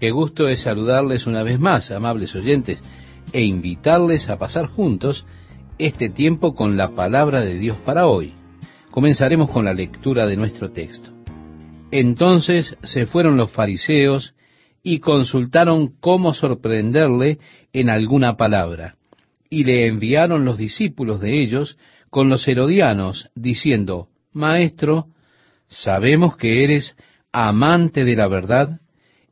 Qué gusto es saludarles una vez más, amables oyentes, e invitarles a pasar juntos este tiempo con la palabra de Dios para hoy. Comenzaremos con la lectura de nuestro texto. Entonces se fueron los fariseos y consultaron cómo sorprenderle en alguna palabra, y le enviaron los discípulos de ellos con los herodianos, diciendo, Maestro, sabemos que eres amante de la verdad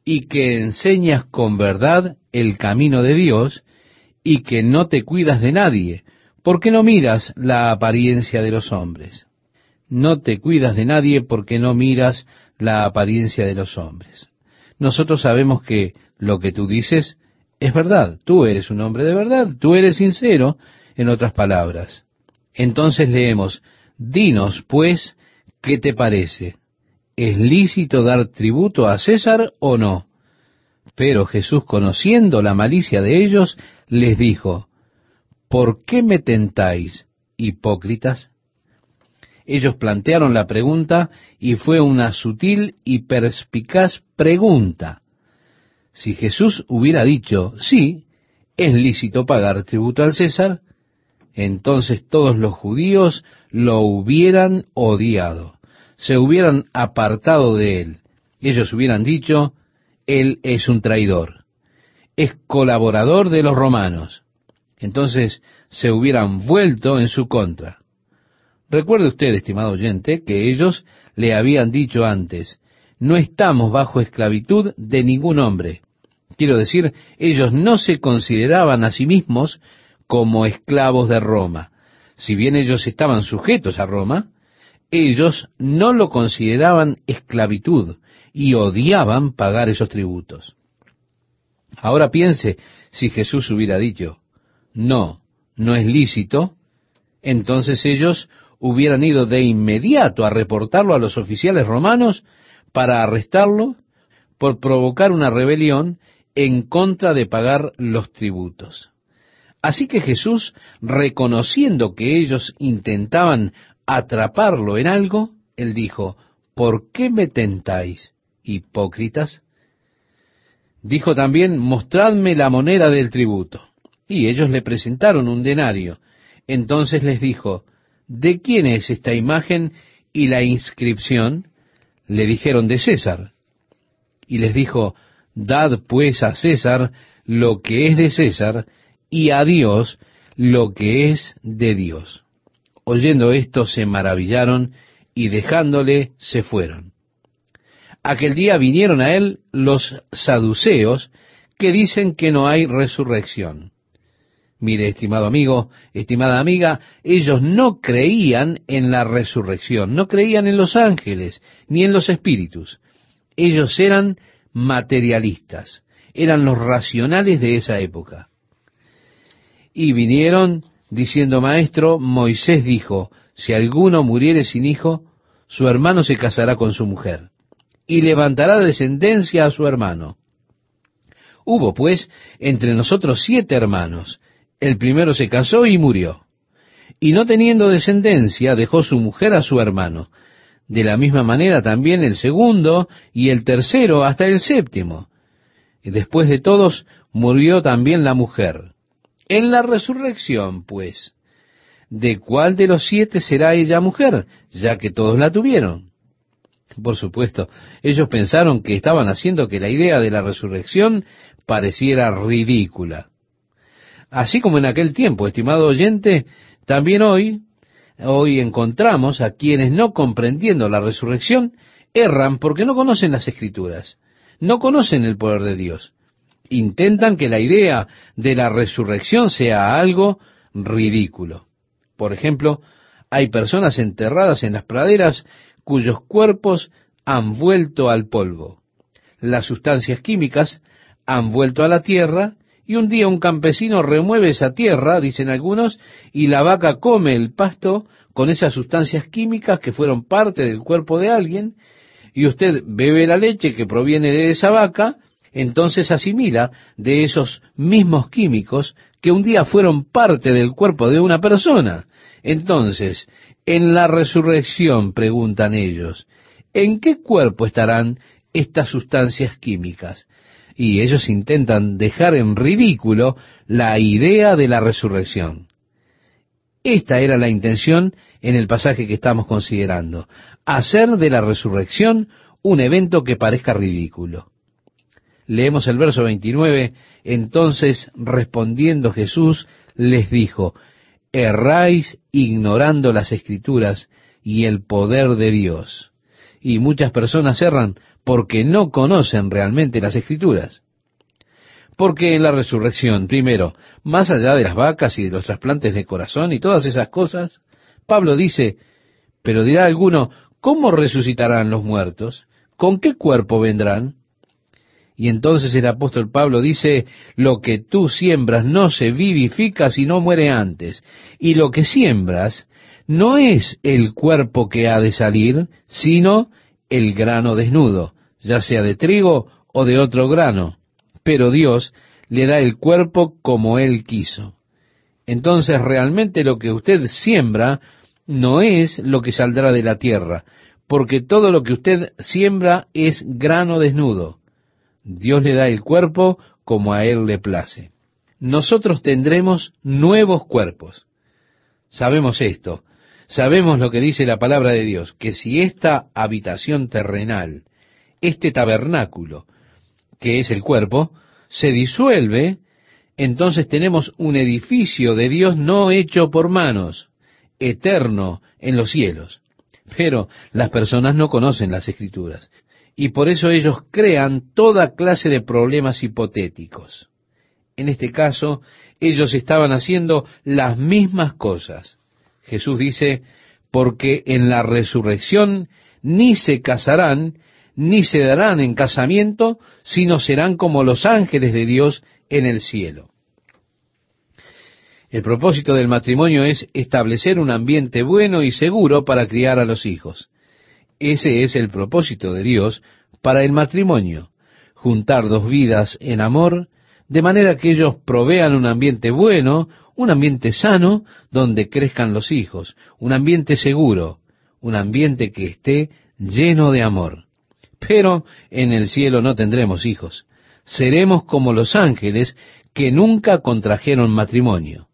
y que enseñas con verdad el camino de Dios y que no te cuidas de nadie, porque no miras la apariencia de los hombres. No te cuidas de nadie porque no miras la apariencia de los hombres. Nosotros sabemos que lo que tú dices es verdad. Tú eres un hombre de verdad. Tú eres sincero, en otras palabras. Entonces leemos, dinos, pues, ¿qué te parece? ¿Es lícito dar tributo a César o no? Pero Jesús, conociendo la malicia de ellos, les dijo, ¿por qué me tentáis, hipócritas? Ellos plantearon la pregunta y fue una sutil y perspicaz pregunta. Si Jesús hubiera dicho, sí, es lícito pagar tributo al César, entonces todos los judíos lo hubieran odiado, se hubieran apartado de él. Ellos hubieran dicho, él es un traidor, es colaborador de los romanos. Entonces se hubieran vuelto en su contra. Recuerde usted, estimado oyente, que ellos le habían dicho antes, no estamos bajo esclavitud de ningún hombre. Quiero decir, ellos no se consideraban a sí mismos como esclavos de Roma. Si bien ellos estaban sujetos a Roma, ellos no lo consideraban esclavitud y odiaban pagar esos tributos. Ahora piense si Jesús hubiera dicho, no, no es lícito, entonces ellos hubieran ido de inmediato a reportarlo a los oficiales romanos para arrestarlo por provocar una rebelión en contra de pagar los tributos. Así que Jesús, reconociendo que ellos intentaban atraparlo en algo, él dijo, ¿por qué me tentáis, hipócritas? Dijo también, mostradme la moneda del tributo. Y ellos le presentaron un denario. Entonces les dijo, ¿de quién es esta imagen y la inscripción? Le dijeron, de César. Y les dijo, dad pues a César lo que es de César, y a Dios lo que es de Dios. Oyendo esto se maravillaron y dejándole se fueron. Aquel día vinieron a él los saduceos que dicen que no hay resurrección. Mire, estimado amigo, estimada amiga, ellos no creían en la resurrección, no creían en los ángeles, ni en los espíritus. Ellos eran materialistas, eran los racionales de esa época. Y vinieron diciendo, Maestro, Moisés dijo, si alguno muriere sin hijo, su hermano se casará con su mujer, y levantará descendencia a su hermano. Hubo, pues, entre nosotros siete hermanos, el primero se casó y murió. Y no teniendo descendencia, dejó su mujer a su hermano. De la misma manera también el segundo y el tercero hasta el séptimo. Y después de todos murió también la mujer. En la resurrección, pues, ¿de cuál de los siete será ella mujer, ya que todos la tuvieron? Por supuesto, ellos pensaron que estaban haciendo que la idea de la resurrección pareciera ridícula. Así como en aquel tiempo, estimado oyente, también hoy, hoy encontramos a quienes no comprendiendo la resurrección, erran porque no conocen las escrituras, no conocen el poder de Dios. Intentan que la idea de la resurrección sea algo ridículo. Por ejemplo, hay personas enterradas en las praderas cuyos cuerpos han vuelto al polvo. Las sustancias químicas han vuelto a la tierra y un día un campesino remueve esa tierra, dicen algunos, y la vaca come el pasto con esas sustancias químicas que fueron parte del cuerpo de alguien, y usted bebe la leche que proviene de esa vaca, entonces asimila de esos mismos químicos que un día fueron parte del cuerpo de una persona. Entonces, en la resurrección, preguntan ellos, ¿en qué cuerpo estarán estas sustancias químicas? y ellos intentan dejar en ridículo la idea de la resurrección. Esta era la intención en el pasaje que estamos considerando, hacer de la resurrección un evento que parezca ridículo. Leemos el verso 29, entonces respondiendo Jesús les dijo, erráis ignorando las escrituras y el poder de Dios. Y muchas personas erran porque no conocen realmente las escrituras. Porque en la resurrección, primero, más allá de las vacas y de los trasplantes de corazón y todas esas cosas, Pablo dice, pero dirá alguno, ¿cómo resucitarán los muertos? ¿Con qué cuerpo vendrán? Y entonces el apóstol Pablo dice, lo que tú siembras no se vivifica si no muere antes. Y lo que siembras no es el cuerpo que ha de salir, sino el grano desnudo, ya sea de trigo o de otro grano pero Dios le da el cuerpo como Él quiso. Entonces realmente lo que usted siembra no es lo que saldrá de la tierra, porque todo lo que usted siembra es grano desnudo. Dios le da el cuerpo como a Él le place. Nosotros tendremos nuevos cuerpos. Sabemos esto, sabemos lo que dice la palabra de Dios, que si esta habitación terrenal, este tabernáculo, que es el cuerpo, se disuelve, entonces tenemos un edificio de Dios no hecho por manos, eterno en los cielos. Pero las personas no conocen las escrituras y por eso ellos crean toda clase de problemas hipotéticos. En este caso, ellos estaban haciendo las mismas cosas. Jesús dice, porque en la resurrección ni se casarán, ni se darán en casamiento, sino serán como los ángeles de Dios en el cielo. El propósito del matrimonio es establecer un ambiente bueno y seguro para criar a los hijos. Ese es el propósito de Dios para el matrimonio, juntar dos vidas en amor, de manera que ellos provean un ambiente bueno, un ambiente sano, donde crezcan los hijos, un ambiente seguro, un ambiente que esté lleno de amor. Pero en el cielo no tendremos hijos. Seremos como los ángeles que nunca contrajeron matrimonio.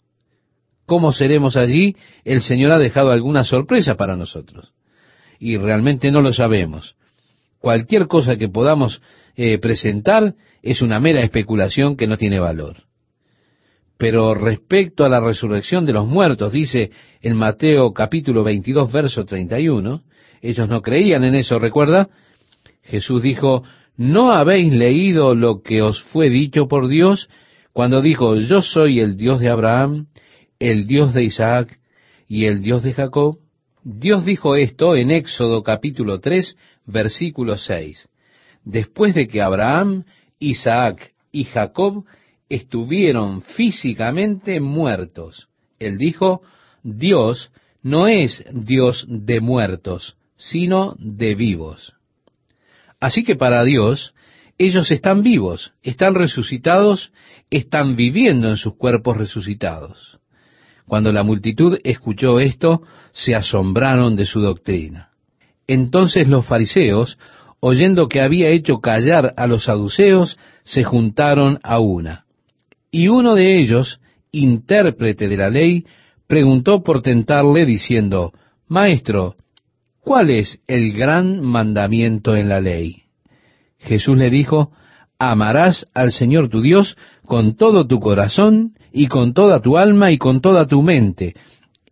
¿Cómo seremos allí? El Señor ha dejado alguna sorpresa para nosotros. Y realmente no lo sabemos. Cualquier cosa que podamos eh, presentar es una mera especulación que no tiene valor. Pero respecto a la resurrección de los muertos, dice en Mateo capítulo 22, verso 31, ellos no creían en eso, recuerda, Jesús dijo, ¿no habéis leído lo que os fue dicho por Dios cuando dijo, yo soy el Dios de Abraham, el Dios de Isaac y el Dios de Jacob? Dios dijo esto en Éxodo capítulo 3, versículo 6, después de que Abraham, Isaac y Jacob estuvieron físicamente muertos. Él dijo, Dios no es Dios de muertos, sino de vivos. Así que para Dios, ellos están vivos, están resucitados, están viviendo en sus cuerpos resucitados. Cuando la multitud escuchó esto, se asombraron de su doctrina. Entonces los fariseos, oyendo que había hecho callar a los saduceos, se juntaron a una. Y uno de ellos, intérprete de la ley, preguntó por tentarle, diciendo, Maestro, ¿cuál es el gran mandamiento en la ley? Jesús le dijo, amarás al Señor tu Dios con todo tu corazón y con toda tu alma y con toda tu mente.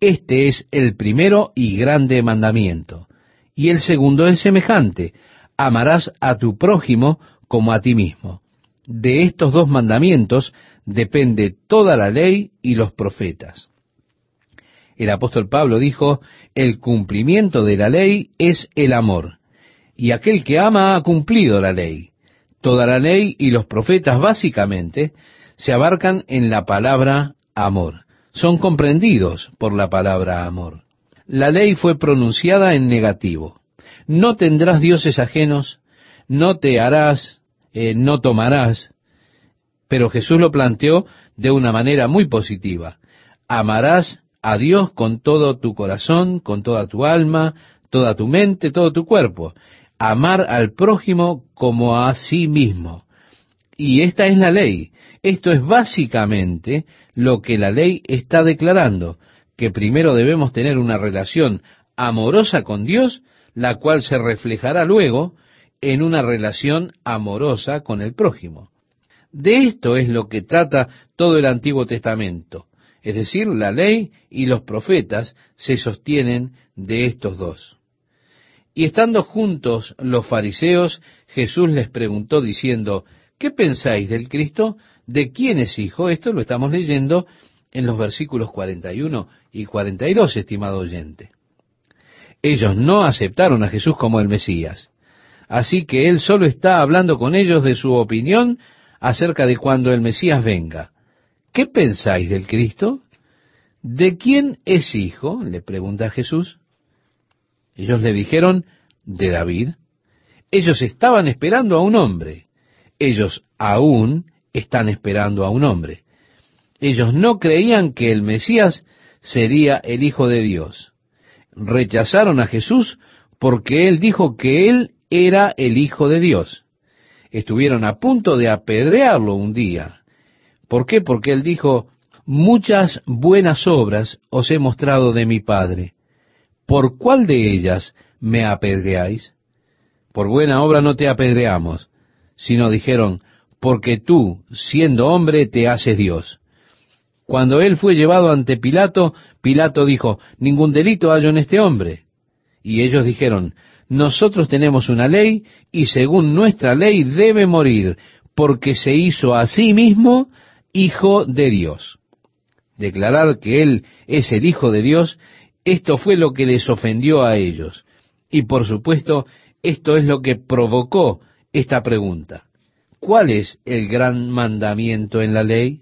Este es el primero y grande mandamiento. Y el segundo es semejante, amarás a tu prójimo como a ti mismo. De estos dos mandamientos depende toda la ley y los profetas. El apóstol Pablo dijo, el cumplimiento de la ley es el amor, y aquel que ama ha cumplido la ley. Toda la ley y los profetas básicamente se abarcan en la palabra amor, son comprendidos por la palabra amor. La ley fue pronunciada en negativo. No tendrás dioses ajenos, no te harás, eh, no tomarás, pero Jesús lo planteó de una manera muy positiva. Amarás a Dios con todo tu corazón, con toda tu alma, toda tu mente, todo tu cuerpo. Amar al prójimo como a sí mismo. Y esta es la ley. Esto es básicamente lo que la ley está declarando, que primero debemos tener una relación amorosa con Dios, la cual se reflejará luego en una relación amorosa con el prójimo. De esto es lo que trata todo el Antiguo Testamento. Es decir, la ley y los profetas se sostienen de estos dos. Y estando juntos los fariseos, Jesús les preguntó diciendo, ¿qué pensáis del Cristo? ¿De quién es hijo? Esto lo estamos leyendo en los versículos 41 y 42, estimado oyente. Ellos no aceptaron a Jesús como el Mesías. Así que Él solo está hablando con ellos de su opinión acerca de cuando el Mesías venga. ¿Qué pensáis del Cristo? ¿De quién es hijo? le pregunta Jesús. Ellos le dijeron, de David. Ellos estaban esperando a un hombre. Ellos aún están esperando a un hombre. Ellos no creían que el Mesías sería el Hijo de Dios. Rechazaron a Jesús porque él dijo que él era el Hijo de Dios. Estuvieron a punto de apedrearlo un día. ¿Por qué? Porque él dijo, muchas buenas obras os he mostrado de mi Padre. ¿Por cuál de ellas me apedreáis? Por buena obra no te apedreamos, sino dijeron, porque tú, siendo hombre, te haces Dios. Cuando él fue llevado ante Pilato, Pilato dijo, ningún delito hallo en este hombre. Y ellos dijeron, nosotros tenemos una ley y según nuestra ley debe morir, porque se hizo a sí mismo hijo de Dios. Declarar que Él es el Hijo de Dios, esto fue lo que les ofendió a ellos. Y por supuesto, esto es lo que provocó esta pregunta. ¿Cuál es el gran mandamiento en la ley?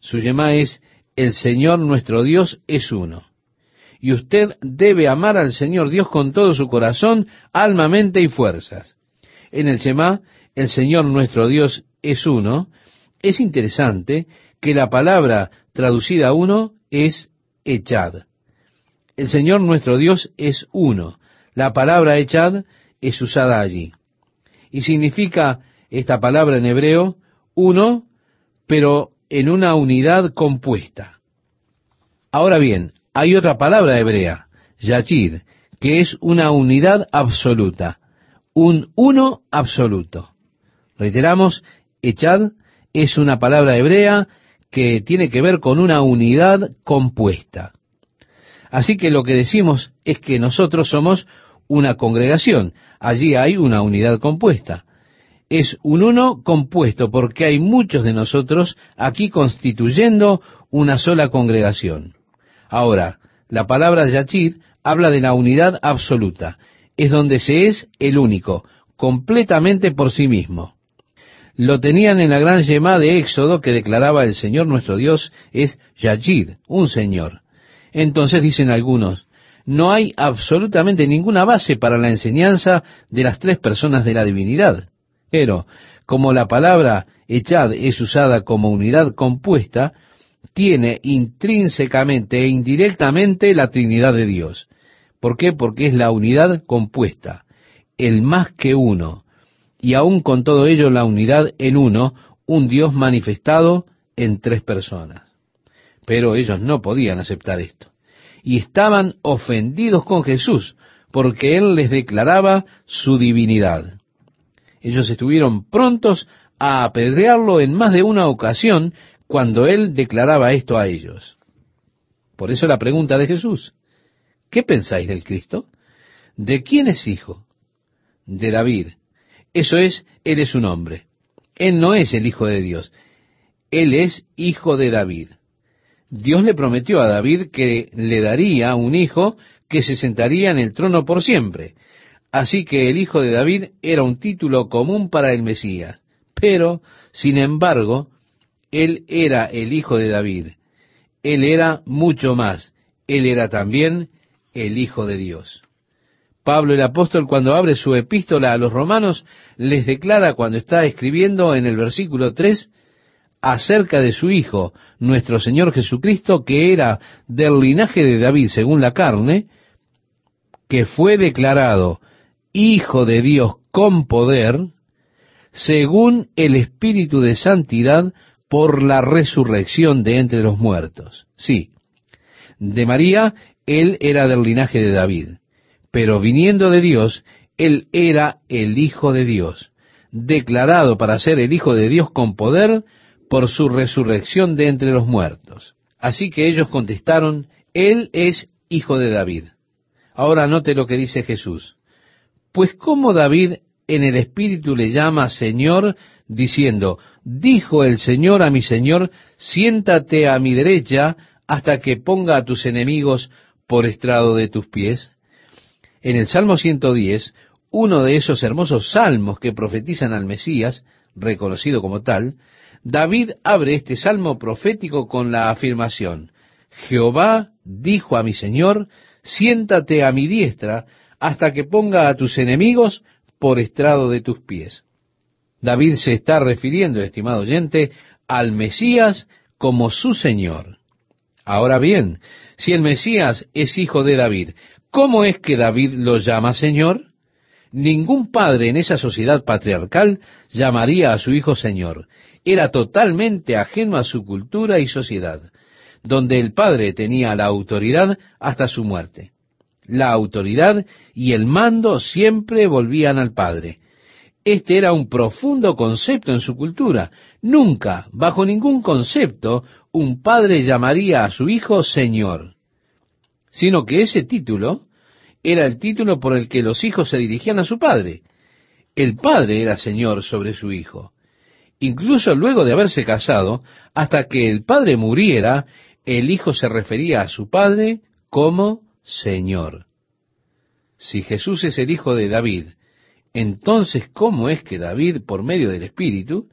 Su lema es, el Señor nuestro Dios es uno y usted debe amar al Señor Dios con todo su corazón, alma, mente y fuerzas. En el Shema, el Señor nuestro Dios es uno. Es interesante que la palabra traducida uno es echad. El Señor nuestro Dios es uno. La palabra echad es usada allí. Y significa esta palabra en hebreo uno, pero en una unidad compuesta. Ahora bien, hay otra palabra hebrea, yachid, que es una unidad absoluta, un uno absoluto. Reiteramos, echad es una palabra hebrea que tiene que ver con una unidad compuesta. Así que lo que decimos es que nosotros somos una congregación, allí hay una unidad compuesta. Es un uno compuesto porque hay muchos de nosotros aquí constituyendo una sola congregación. Ahora, la palabra Yachid habla de la unidad absoluta. Es donde se es el único, completamente por sí mismo. Lo tenían en la gran yema de Éxodo que declaraba el Señor nuestro Dios es Yachid, un Señor. Entonces dicen algunos, no hay absolutamente ninguna base para la enseñanza de las tres personas de la divinidad. Pero, como la palabra echad es usada como unidad compuesta, tiene intrínsecamente e indirectamente la Trinidad de Dios. ¿Por qué? Porque es la unidad compuesta, el más que uno, y aún con todo ello la unidad en uno, un Dios manifestado en tres personas. Pero ellos no podían aceptar esto. Y estaban ofendidos con Jesús, porque Él les declaraba su divinidad. Ellos estuvieron prontos a apedrearlo en más de una ocasión cuando él declaraba esto a ellos. Por eso la pregunta de Jesús, ¿qué pensáis del Cristo? ¿De quién es hijo? De David. Eso es, él es un hombre. Él no es el hijo de Dios. Él es hijo de David. Dios le prometió a David que le daría un hijo que se sentaría en el trono por siempre. Así que el hijo de David era un título común para el Mesías. Pero, sin embargo, él era el hijo de David. Él era mucho más. Él era también el Hijo de Dios. Pablo el apóstol cuando abre su epístola a los romanos les declara cuando está escribiendo en el versículo 3 acerca de su Hijo, nuestro Señor Jesucristo, que era del linaje de David según la carne, que fue declarado Hijo de Dios con poder, según el Espíritu de Santidad por la resurrección de entre los muertos. Sí, de María, él era del linaje de David, pero viniendo de Dios, él era el Hijo de Dios, declarado para ser el Hijo de Dios con poder por su resurrección de entre los muertos. Así que ellos contestaron, Él es Hijo de David. Ahora note lo que dice Jesús. Pues como David en el Espíritu le llama Señor, diciendo, dijo el Señor a mi Señor, siéntate a mi derecha hasta que ponga a tus enemigos por estrado de tus pies. En el Salmo 110, uno de esos hermosos salmos que profetizan al Mesías, reconocido como tal, David abre este salmo profético con la afirmación, Jehová dijo a mi Señor, siéntate a mi diestra hasta que ponga a tus enemigos por estrado de tus pies. David se está refiriendo, estimado oyente, al Mesías como su Señor. Ahora bien, si el Mesías es hijo de David, ¿cómo es que David lo llama Señor? Ningún padre en esa sociedad patriarcal llamaría a su hijo Señor. Era totalmente ajeno a su cultura y sociedad, donde el padre tenía la autoridad hasta su muerte. La autoridad y el mando siempre volvían al padre. Este era un profundo concepto en su cultura. Nunca, bajo ningún concepto, un padre llamaría a su hijo Señor, sino que ese título era el título por el que los hijos se dirigían a su padre. El padre era señor sobre su hijo. Incluso luego de haberse casado, hasta que el padre muriera, el hijo se refería a su padre como Señor. Si Jesús es el hijo de David, entonces ¿cómo es que David, por medio del Espíritu,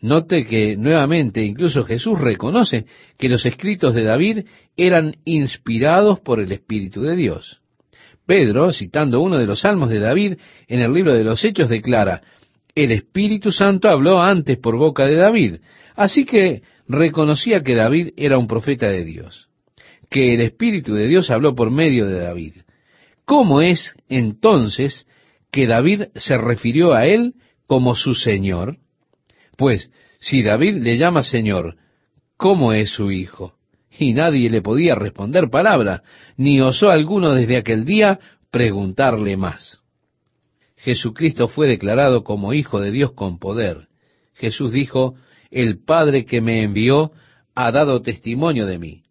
note que nuevamente incluso Jesús reconoce que los escritos de David eran inspirados por el Espíritu de Dios? Pedro, citando uno de los salmos de David en el libro de los Hechos, declara, el Espíritu Santo habló antes por boca de David, así que reconocía que David era un profeta de Dios, que el Espíritu de Dios habló por medio de David. ¿Cómo es entonces que David se refirió a él como su Señor? Pues, si David le llama Señor, ¿cómo es su hijo? y nadie le podía responder palabra, ni osó alguno desde aquel día preguntarle más. Jesucristo fue declarado como Hijo de Dios con poder. Jesús dijo, el Padre que me envió ha dado testimonio de mí.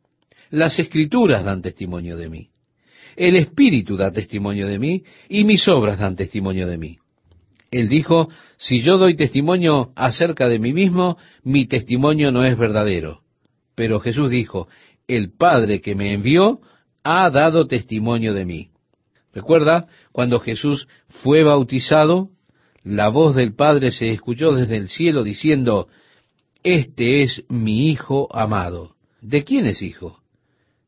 Las escrituras dan testimonio de mí. El Espíritu da testimonio de mí y mis obras dan testimonio de mí. Él dijo, si yo doy testimonio acerca de mí mismo, mi testimonio no es verdadero. Pero Jesús dijo, el Padre que me envió ha dado testimonio de mí. Recuerda, cuando Jesús fue bautizado, la voz del Padre se escuchó desde el cielo diciendo, Este es mi Hijo amado. ¿De quién es hijo?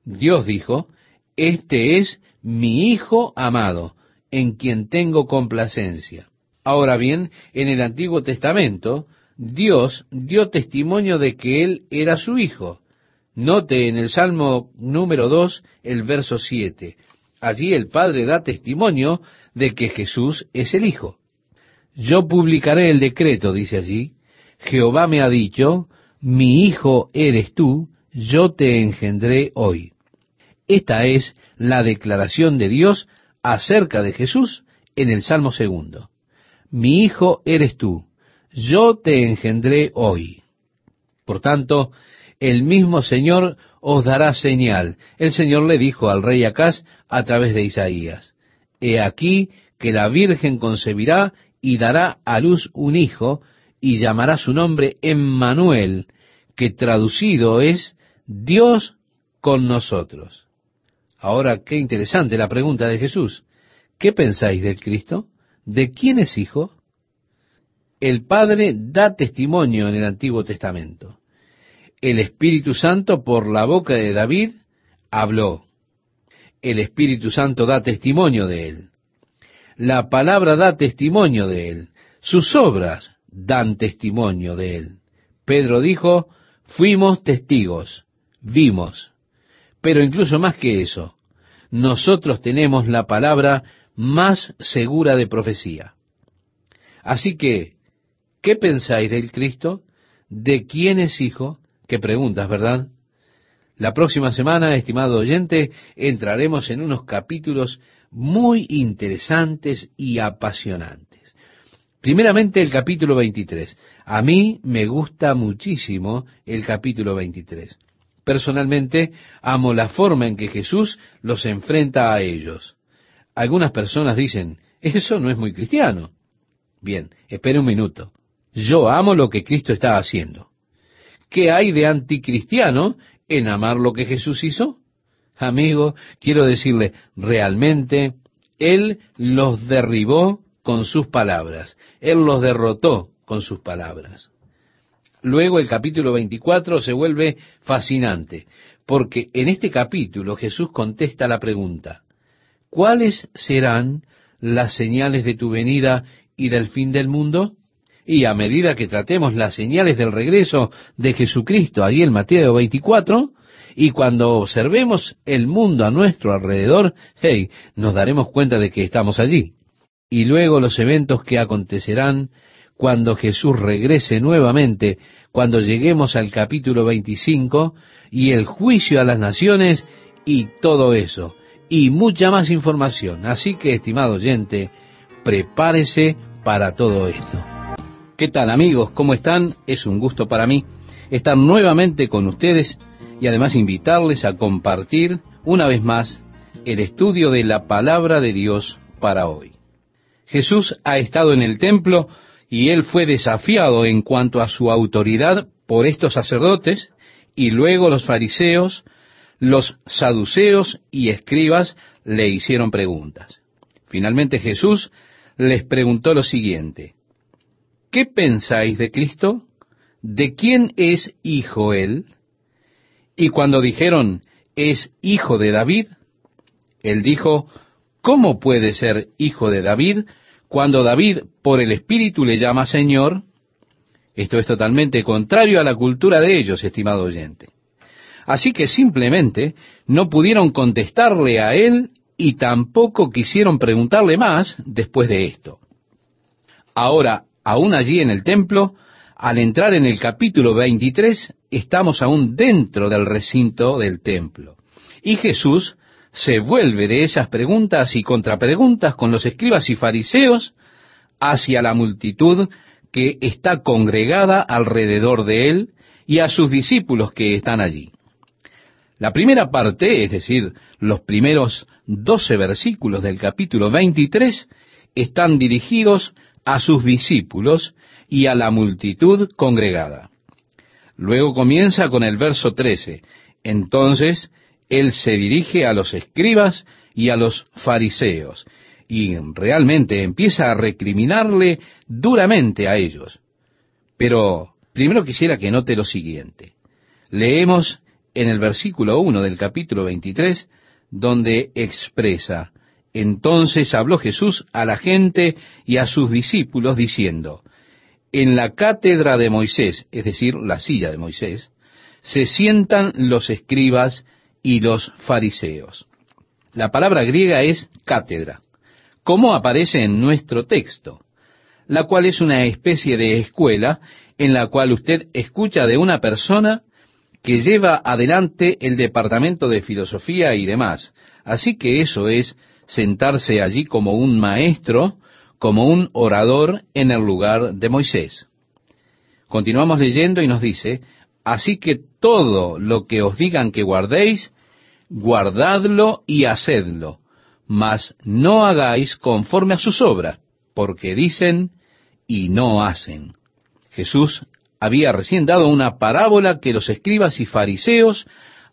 Dios dijo, Este es mi Hijo amado, en quien tengo complacencia. Ahora bien, en el Antiguo Testamento, Dios dio testimonio de que Él era su Hijo. Note en el Salmo número 2, el verso 7. Allí el Padre da testimonio de que Jesús es el Hijo. Yo publicaré el decreto, dice allí. Jehová me ha dicho, mi Hijo eres tú, yo te engendré hoy. Esta es la declaración de Dios acerca de Jesús en el Salmo segundo. Mi Hijo eres tú, yo te engendré hoy. Por tanto, el mismo Señor os dará señal. El Señor le dijo al rey Acaz a través de Isaías, He aquí que la Virgen concebirá y dará a luz un hijo, y llamará su nombre Emmanuel, que traducido es Dios con nosotros. Ahora, qué interesante la pregunta de Jesús. ¿Qué pensáis del Cristo? ¿De quién es hijo? El Padre da testimonio en el Antiguo Testamento el Espíritu Santo por la boca de David habló. El Espíritu Santo da testimonio de él. La palabra da testimonio de él. Sus obras dan testimonio de él. Pedro dijo, fuimos testigos, vimos. Pero incluso más que eso, nosotros tenemos la palabra más segura de profecía. Así que, ¿Qué pensáis del Cristo? ¿De quién es hijo? Qué preguntas, ¿verdad? La próxima semana, estimado oyente, entraremos en unos capítulos muy interesantes y apasionantes. Primeramente el capítulo 23. A mí me gusta muchísimo el capítulo 23. Personalmente amo la forma en que Jesús los enfrenta a ellos. Algunas personas dicen, eso no es muy cristiano. Bien, espere un minuto. Yo amo lo que Cristo está haciendo. ¿Qué hay de anticristiano en amar lo que Jesús hizo? Amigo, quiero decirle, realmente Él los derribó con sus palabras. Él los derrotó con sus palabras. Luego el capítulo 24 se vuelve fascinante, porque en este capítulo Jesús contesta la pregunta, ¿cuáles serán las señales de tu venida y del fin del mundo? Y a medida que tratemos las señales del regreso de Jesucristo, ahí en Mateo 24, y cuando observemos el mundo a nuestro alrededor, hey, nos daremos cuenta de que estamos allí. Y luego los eventos que acontecerán cuando Jesús regrese nuevamente, cuando lleguemos al capítulo 25 y el juicio a las naciones y todo eso, y mucha más información. Así que, estimado oyente, prepárese para todo esto. ¿Qué tal amigos? ¿Cómo están? Es un gusto para mí estar nuevamente con ustedes y además invitarles a compartir una vez más el estudio de la palabra de Dios para hoy. Jesús ha estado en el templo y él fue desafiado en cuanto a su autoridad por estos sacerdotes y luego los fariseos, los saduceos y escribas le hicieron preguntas. Finalmente Jesús les preguntó lo siguiente, ¿qué pensáis de Cristo? ¿De quién es hijo él? Y cuando dijeron, es hijo de David, él dijo, ¿cómo puede ser hijo de David cuando David por el Espíritu le llama Señor, esto es totalmente contrario a la cultura de ellos, estimado oyente. Así que simplemente no pudieron contestarle a él y tampoco quisieron preguntarle más después de esto. Ahora, aún allí en el templo, al entrar en el capítulo 23, estamos aún dentro del recinto del templo. Y Jesús se vuelve de esas preguntas y contrapreguntas con los escribas y fariseos hacia la multitud que está congregada alrededor de él y a sus discípulos que están allí. La primera parte, es decir, los primeros doce versículos del capítulo 23, están dirigidos a sus discípulos y a la multitud congregada. Luego comienza con el verso 13. Entonces él se dirige a los escribas y a los fariseos, y realmente empieza a recriminarle duramente a ellos. Pero primero quisiera que note lo siguiente. Leemos en el versículo 1 del capítulo 23, donde expresa, entonces habló Jesús a la gente y a sus discípulos diciendo, en la cátedra de Moisés, es decir, la silla de Moisés, se sientan los escribas y los fariseos. La palabra griega es cátedra, como aparece en nuestro texto, la cual es una especie de escuela en la cual usted escucha de una persona que lleva adelante el departamento de filosofía y demás. Así que eso es sentarse allí como un maestro, como un orador en el lugar de Moisés. Continuamos leyendo y nos dice, Así que todo lo que os digan que guardéis, guardadlo y hacedlo, mas no hagáis conforme a sus obras, porque dicen y no hacen. Jesús había recién dado una parábola que los escribas y fariseos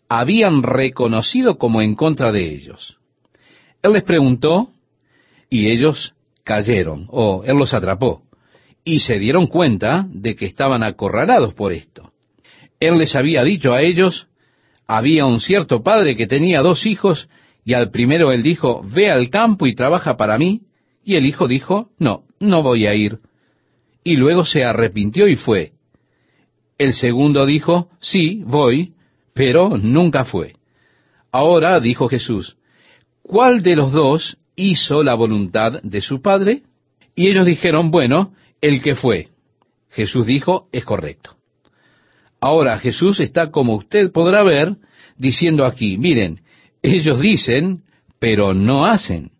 habían reconocido como en contra de ellos. Él les preguntó y ellos cayeron, o él los atrapó, y se dieron cuenta de que estaban acorralados por esto. Él les había dicho a ellos, había un cierto padre que tenía dos hijos, y al primero él dijo, ve al campo y trabaja para mí, y el hijo dijo, no, no voy a ir. Y luego se arrepintió y fue. El segundo dijo, sí, voy, pero nunca fue. Ahora, dijo Jesús, ¿cuál de los dos hizo la voluntad de su padre? Y ellos dijeron, bueno, el que fue. Jesús dijo, es correcto. Ahora Jesús está, como usted podrá ver, diciendo aquí, miren, ellos dicen, pero no hacen.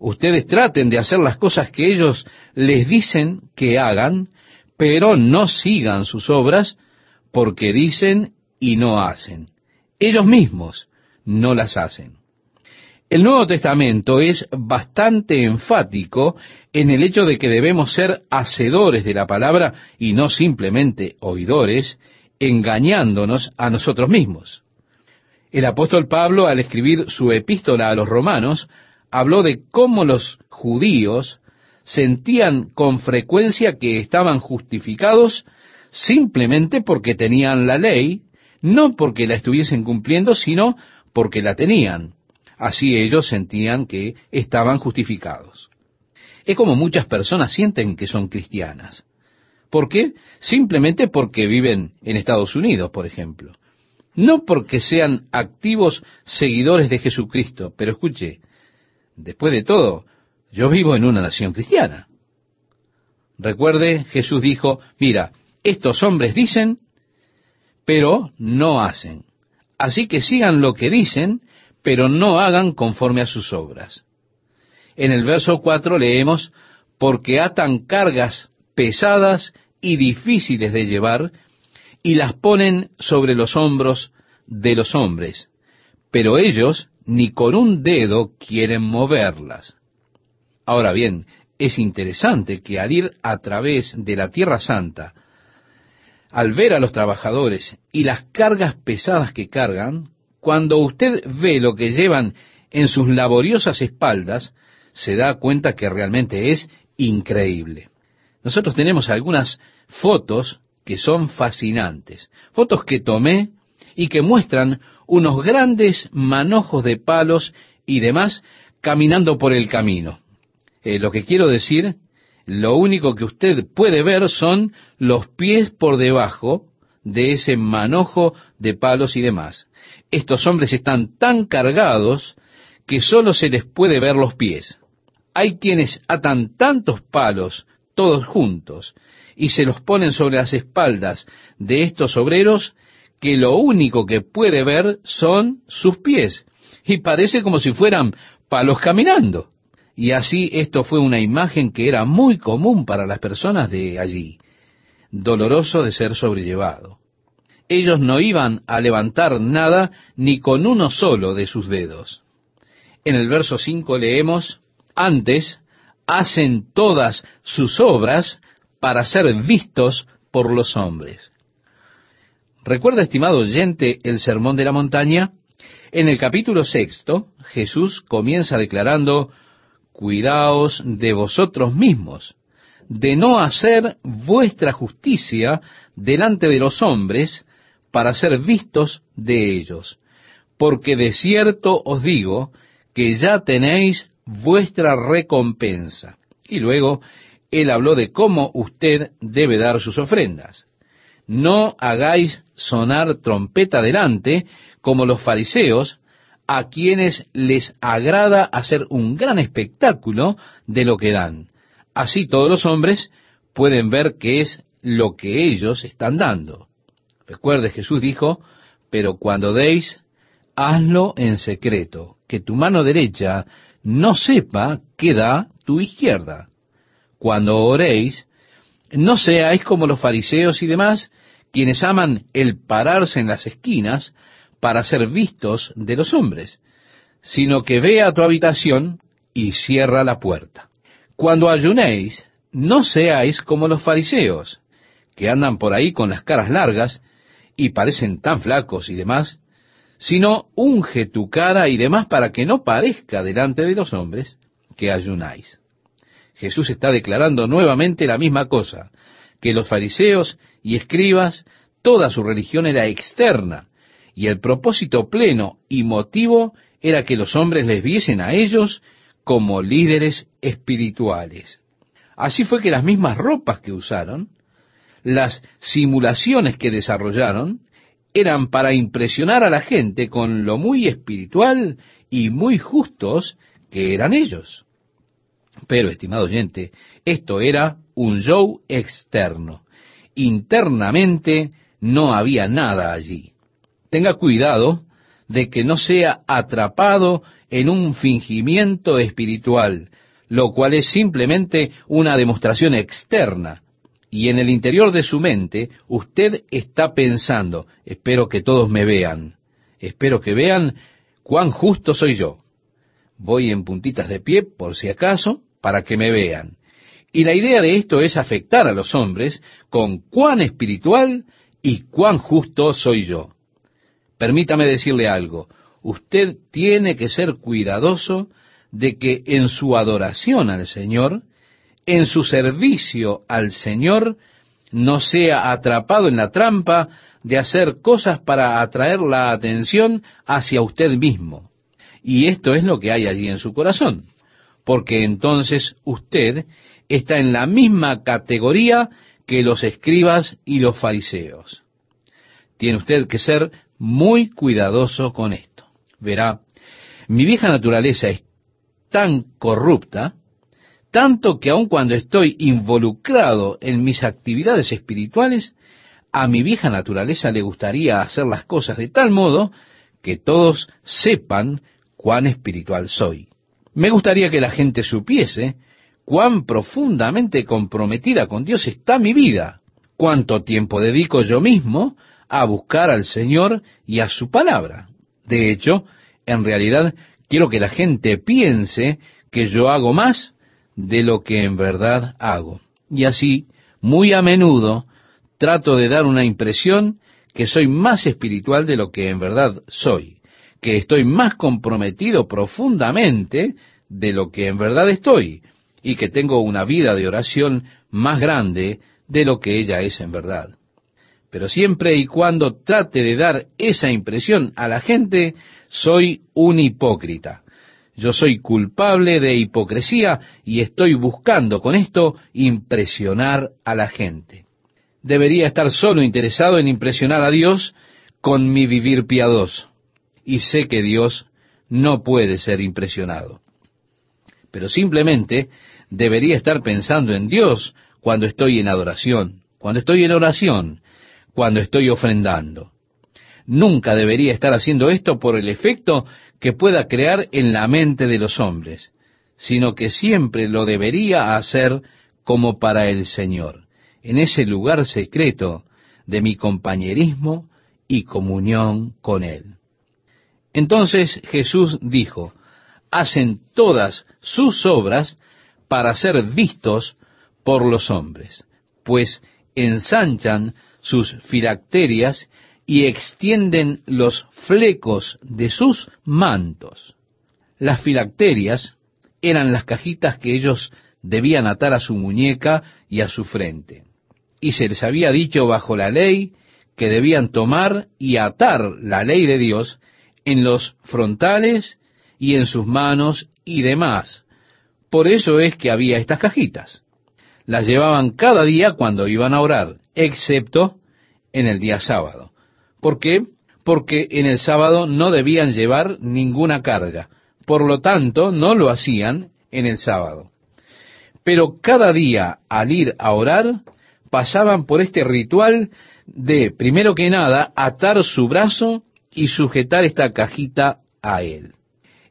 Ustedes traten de hacer las cosas que ellos les dicen que hagan, pero no sigan sus obras porque dicen y no hacen. Ellos mismos no las hacen. El Nuevo Testamento es bastante enfático en el hecho de que debemos ser hacedores de la palabra y no simplemente oidores, engañándonos a nosotros mismos. El apóstol Pablo, al escribir su epístola a los romanos, habló de cómo los judíos sentían con frecuencia que estaban justificados simplemente porque tenían la ley, no porque la estuviesen cumpliendo, sino porque la tenían. Así ellos sentían que estaban justificados. Es como muchas personas sienten que son cristianas. ¿Por qué? Simplemente porque viven en Estados Unidos, por ejemplo. No porque sean activos seguidores de Jesucristo, pero escuche, después de todo, yo vivo en una nación cristiana. Recuerde, Jesús dijo, mira, estos hombres dicen, pero no hacen. Así que sigan lo que dicen, pero no hagan conforme a sus obras. En el verso 4 leemos, porque atan cargas pesadas y difíciles de llevar, y las ponen sobre los hombros de los hombres, pero ellos ni con un dedo quieren moverlas. Ahora bien, es interesante que al ir a través de la Tierra Santa, al ver a los trabajadores y las cargas pesadas que cargan, cuando usted ve lo que llevan en sus laboriosas espaldas, se da cuenta que realmente es increíble. Nosotros tenemos algunas fotos que son fascinantes, fotos que tomé y que muestran unos grandes manojos de palos y demás caminando por el camino. Eh, lo que quiero decir, lo único que usted puede ver son los pies por debajo de ese manojo de palos y demás. Estos hombres están tan cargados que solo se les puede ver los pies. Hay quienes atan tantos palos todos juntos y se los ponen sobre las espaldas de estos obreros que lo único que puede ver son sus pies y parece como si fueran palos caminando. Y así esto fue una imagen que era muy común para las personas de allí, doloroso de ser sobrellevado. Ellos no iban a levantar nada ni con uno solo de sus dedos. En el verso 5 leemos, antes hacen todas sus obras para ser vistos por los hombres. ¿Recuerda, estimado oyente, el sermón de la montaña? En el capítulo sexto, Jesús comienza declarando, cuidaos de vosotros mismos, de no hacer vuestra justicia delante de los hombres para ser vistos de ellos, porque de cierto os digo que ya tenéis vuestra recompensa. Y luego él habló de cómo usted debe dar sus ofrendas. No hagáis sonar trompeta delante como los fariseos, a quienes les agrada hacer un gran espectáculo de lo que dan. Así todos los hombres pueden ver qué es lo que ellos están dando. Recuerde, Jesús dijo, pero cuando deis, hazlo en secreto, que tu mano derecha no sepa qué da tu izquierda. Cuando oréis, no seáis como los fariseos y demás, quienes aman el pararse en las esquinas para ser vistos de los hombres, sino que ve a tu habitación y cierra la puerta. Cuando ayunéis, no seáis como los fariseos, que andan por ahí con las caras largas y parecen tan flacos y demás, sino unge tu cara y demás para que no parezca delante de los hombres que ayunáis. Jesús está declarando nuevamente la misma cosa, que los fariseos y escribas, toda su religión era externa, y el propósito pleno y motivo era que los hombres les viesen a ellos como líderes espirituales. Así fue que las mismas ropas que usaron, las simulaciones que desarrollaron, eran para impresionar a la gente con lo muy espiritual y muy justos que eran ellos. Pero, estimado oyente, esto era un show externo. Internamente no había nada allí. Tenga cuidado de que no sea atrapado en un fingimiento espiritual, lo cual es simplemente una demostración externa. Y en el interior de su mente usted está pensando, espero que todos me vean, espero que vean cuán justo soy yo. Voy en puntitas de pie, por si acaso, para que me vean. Y la idea de esto es afectar a los hombres con cuán espiritual y cuán justo soy yo. Permítame decirle algo, usted tiene que ser cuidadoso de que en su adoración al Señor, en su servicio al Señor, no sea atrapado en la trampa de hacer cosas para atraer la atención hacia usted mismo. Y esto es lo que hay allí en su corazón, porque entonces usted está en la misma categoría que los escribas y los fariseos. Tiene usted que ser muy cuidadoso con esto. Verá, mi vieja naturaleza es tan corrupta, tanto que aun cuando estoy involucrado en mis actividades espirituales, a mi vieja naturaleza le gustaría hacer las cosas de tal modo que todos sepan cuán espiritual soy. Me gustaría que la gente supiese cuán profundamente comprometida con Dios está mi vida, cuánto tiempo dedico yo mismo a buscar al Señor y a su palabra. De hecho, en realidad quiero que la gente piense que yo hago más de lo que en verdad hago. Y así, muy a menudo, trato de dar una impresión que soy más espiritual de lo que en verdad soy, que estoy más comprometido profundamente de lo que en verdad estoy, y que tengo una vida de oración más grande de lo que ella es en verdad. Pero siempre y cuando trate de dar esa impresión a la gente, soy un hipócrita. Yo soy culpable de hipocresía y estoy buscando con esto impresionar a la gente. Debería estar solo interesado en impresionar a Dios con mi vivir piadoso. Y sé que Dios no puede ser impresionado. Pero simplemente debería estar pensando en Dios cuando estoy en adoración, cuando estoy en oración, cuando estoy ofrendando. Nunca debería estar haciendo esto por el efecto que pueda crear en la mente de los hombres, sino que siempre lo debería hacer como para el Señor, en ese lugar secreto de mi compañerismo y comunión con Él. Entonces Jesús dijo, hacen todas sus obras para ser vistos por los hombres, pues ensanchan sus filacterias y extienden los flecos de sus mantos. Las filacterias eran las cajitas que ellos debían atar a su muñeca y a su frente. Y se les había dicho bajo la ley que debían tomar y atar la ley de Dios en los frontales y en sus manos y demás. Por eso es que había estas cajitas. Las llevaban cada día cuando iban a orar excepto en el día sábado. ¿Por qué? Porque en el sábado no debían llevar ninguna carga. Por lo tanto, no lo hacían en el sábado. Pero cada día al ir a orar, pasaban por este ritual de, primero que nada, atar su brazo y sujetar esta cajita a él.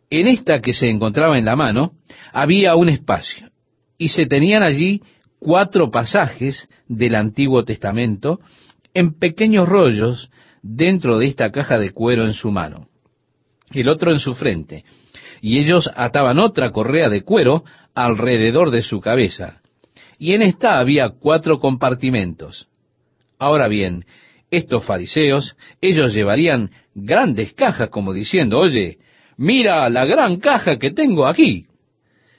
En esta que se encontraba en la mano, había un espacio, y se tenían allí cuatro pasajes del Antiguo Testamento en pequeños rollos dentro de esta caja de cuero en su mano, el otro en su frente, y ellos ataban otra correa de cuero alrededor de su cabeza, y en esta había cuatro compartimentos. Ahora bien, estos fariseos, ellos llevarían grandes cajas como diciendo, oye, mira la gran caja que tengo aquí.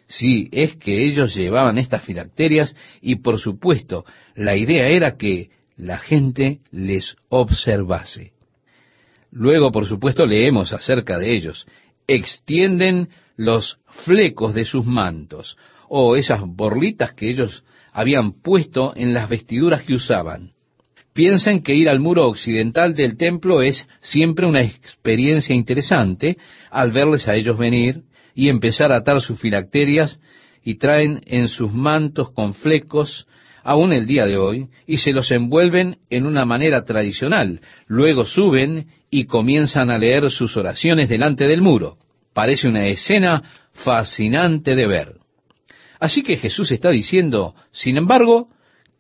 Sí, es que ellos llevaban estas filacterias y por supuesto la idea era que la gente les observase. Luego, por supuesto, leemos acerca de ellos. Extienden los flecos de sus mantos, o esas borlitas que ellos habían puesto en las vestiduras que usaban. Piensen que ir al muro occidental del templo es siempre una experiencia interesante al verles a ellos venir y empezar a atar sus filacterias y traen en sus mantos con flecos aún el día de hoy, y se los envuelven en una manera tradicional. Luego suben y comienzan a leer sus oraciones delante del muro. Parece una escena fascinante de ver. Así que Jesús está diciendo, sin embargo,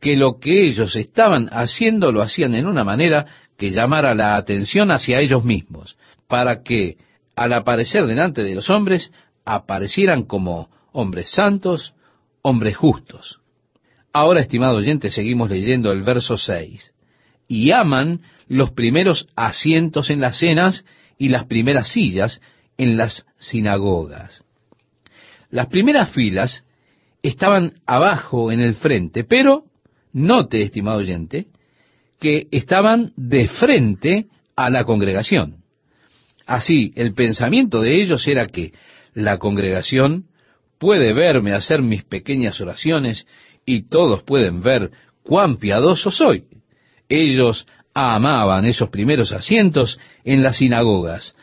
que lo que ellos estaban haciendo lo hacían en una manera que llamara la atención hacia ellos mismos, para que, al aparecer delante de los hombres, aparecieran como hombres santos, hombres justos. Ahora, estimado oyente, seguimos leyendo el verso 6. Y aman los primeros asientos en las cenas y las primeras sillas en las sinagogas. Las primeras filas estaban abajo en el frente, pero note, estimado oyente, que estaban de frente a la congregación. Así, el pensamiento de ellos era que la congregación puede verme hacer mis pequeñas oraciones y todos pueden ver cuán piadoso soy. Ellos amaban esos primeros asientos en las sinagogas,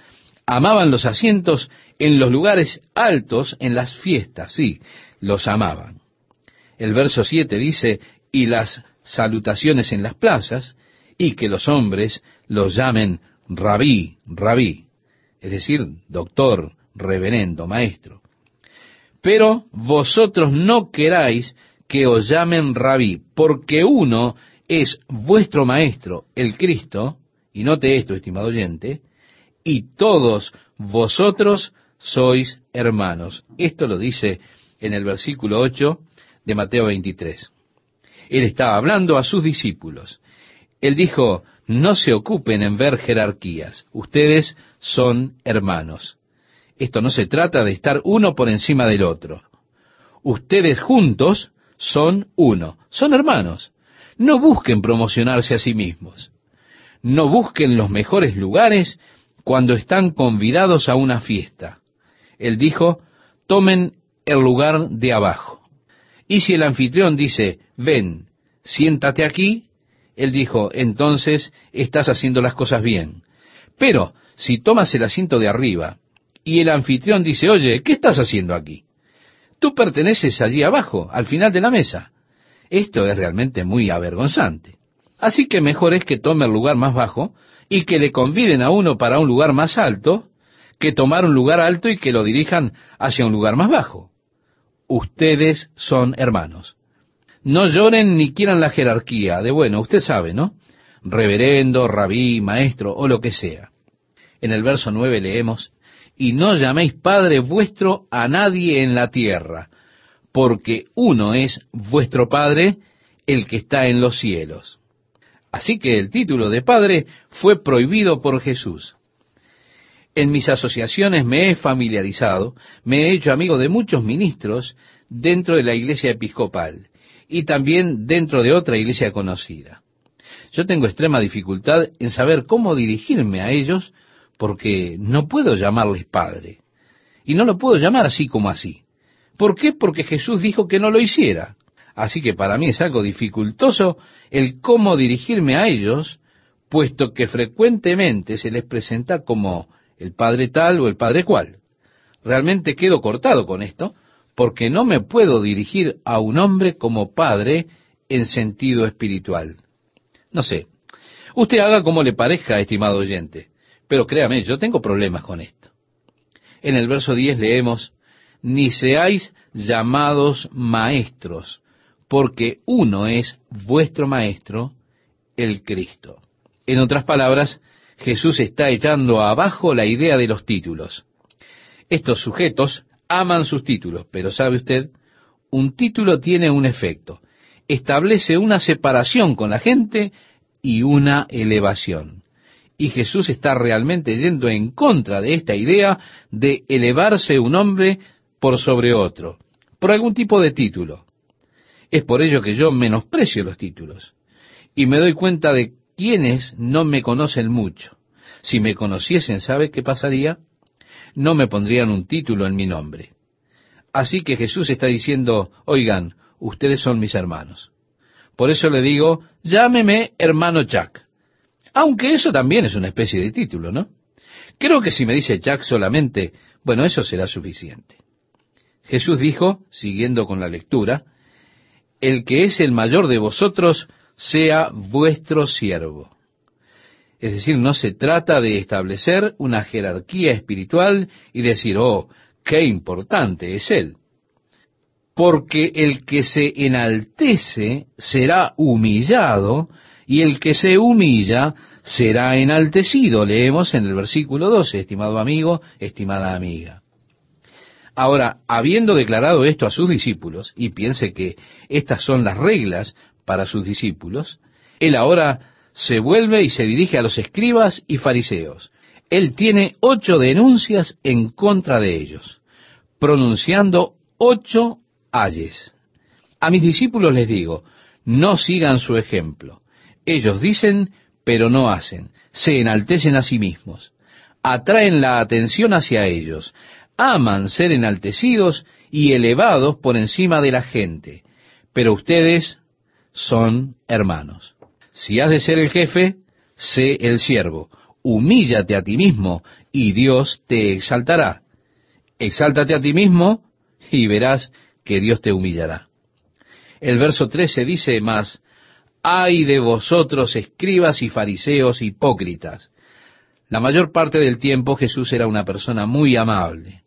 amaban los asientos en los lugares altos en las fiestas, sí, los amaban. El verso 7 dice, y las salutaciones en las plazas, y que los hombres los llamen rabí, rabí, es decir, doctor, reverendo, maestro. Pero vosotros no queráis que os llamen rabí, porque uno es vuestro maestro, el Cristo, y note esto, estimado oyente, y todos vosotros sois hermanos. Esto lo dice en el versículo 8 de Mateo 23. Él estaba hablando a sus discípulos. Él dijo, no se ocupen en ver jerarquías, ustedes son hermanos. Esto no se trata de estar uno por encima del otro. Ustedes juntos son uno, son hermanos. No busquen promocionarse a sí mismos. No busquen los mejores lugares cuando están convidados a una fiesta. Él dijo, tomen el lugar de abajo. Y si el anfitrión dice, ven, siéntate aquí, él dijo, entonces estás haciendo las cosas bien. Pero si tomas el asiento de arriba y el anfitrión dice, oye, ¿qué estás haciendo aquí? Tú perteneces allí abajo, al final de la mesa. Esto es realmente muy avergonzante. Así que mejor es que tome el lugar más bajo y que le conviden a uno para un lugar más alto, que tomar un lugar alto y que lo dirijan hacia un lugar más bajo. Ustedes son hermanos. No lloren ni quieran la jerarquía de, bueno, usted sabe, ¿no? Reverendo, rabí, maestro o lo que sea. En el verso 9 leemos, y no llaméis Padre vuestro a nadie en la tierra, porque uno es vuestro Padre, el que está en los cielos. Así que el título de Padre fue prohibido por Jesús. En mis asociaciones me he familiarizado, me he hecho amigo de muchos ministros dentro de la iglesia episcopal y también dentro de otra iglesia conocida. Yo tengo extrema dificultad en saber cómo dirigirme a ellos porque no puedo llamarles Padre. Y no lo puedo llamar así como así. ¿Por qué? Porque Jesús dijo que no lo hiciera. Así que para mí es algo dificultoso el cómo dirigirme a ellos, puesto que frecuentemente se les presenta como el Padre tal o el Padre cual. Realmente quedo cortado con esto, porque no me puedo dirigir a un hombre como Padre en sentido espiritual. No sé. Usted haga como le parezca, estimado oyente. Pero créame, yo tengo problemas con esto. En el verso 10 leemos, ni seáis llamados maestros, porque uno es vuestro maestro, el Cristo. En otras palabras, Jesús está echando abajo la idea de los títulos. Estos sujetos aman sus títulos, pero ¿sabe usted? Un título tiene un efecto. Establece una separación con la gente y una elevación. Y Jesús está realmente yendo en contra de esta idea de elevarse un hombre por sobre otro, por algún tipo de título. Es por ello que yo menosprecio los títulos y me doy cuenta de quienes no me conocen mucho. Si me conociesen, ¿sabe qué pasaría? No me pondrían un título en mi nombre. Así que Jesús está diciendo, oigan, ustedes son mis hermanos. Por eso le digo, llámeme hermano Jack. Aunque eso también es una especie de título, ¿no? Creo que si me dice Jack solamente, bueno, eso será suficiente. Jesús dijo, siguiendo con la lectura, el que es el mayor de vosotros sea vuestro siervo. Es decir, no se trata de establecer una jerarquía espiritual y decir, oh, qué importante es él. Porque el que se enaltece será humillado y el que se humilla será enaltecido. Leemos en el versículo 12, estimado amigo, estimada amiga. Ahora, habiendo declarado esto a sus discípulos, y piense que estas son las reglas para sus discípulos, él ahora se vuelve y se dirige a los escribas y fariseos. Él tiene ocho denuncias en contra de ellos, pronunciando ocho ayes. A mis discípulos les digo, no sigan su ejemplo. Ellos dicen, pero no hacen. Se enaltecen a sí mismos. Atraen la atención hacia ellos. Aman ser enaltecidos y elevados por encima de la gente. Pero ustedes son hermanos. Si has de ser el jefe, sé el siervo. Humíllate a ti mismo y Dios te exaltará. Exáltate a ti mismo y verás que Dios te humillará. El verso 13 dice más, ay de vosotros escribas y fariseos hipócritas. La mayor parte del tiempo Jesús era una persona muy amable.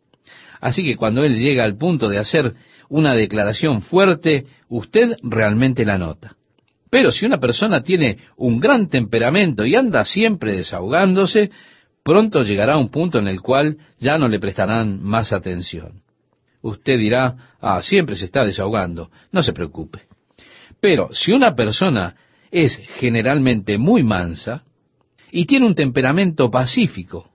Así que cuando Él llega al punto de hacer una declaración fuerte, usted realmente la nota. Pero si una persona tiene un gran temperamento y anda siempre desahogándose, pronto llegará un punto en el cual ya no le prestarán más atención. Usted dirá, ah, siempre se está desahogando, no se preocupe. Pero si una persona es generalmente muy mansa y tiene un temperamento pacífico,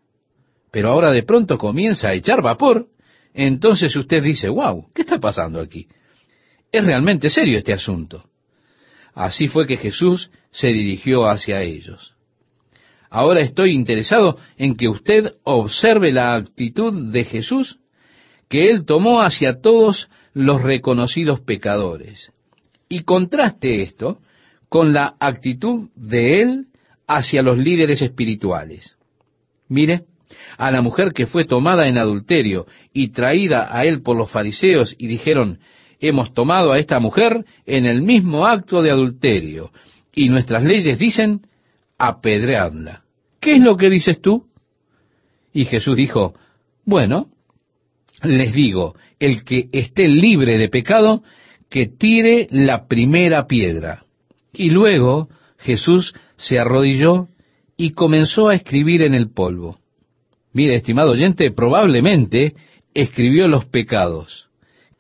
pero ahora de pronto comienza a echar vapor, entonces usted dice, wow, ¿qué está pasando aquí? Es realmente serio este asunto. Así fue que Jesús se dirigió hacia ellos. Ahora estoy interesado en que usted observe la actitud de Jesús que él tomó hacia todos los reconocidos pecadores. Y contraste esto con la actitud de él hacia los líderes espirituales. Mire, a la mujer que fue tomada en adulterio y traída a él por los fariseos y dijeron, hemos tomado a esta mujer en el mismo acto de adulterio y nuestras leyes dicen, apedreadla. ¿Qué es lo que dices tú? Y Jesús dijo, bueno, les digo, el que esté libre de pecado, que tire la primera piedra. Y luego Jesús se arrodilló y comenzó a escribir en el polvo. Mire, estimado oyente, probablemente escribió los pecados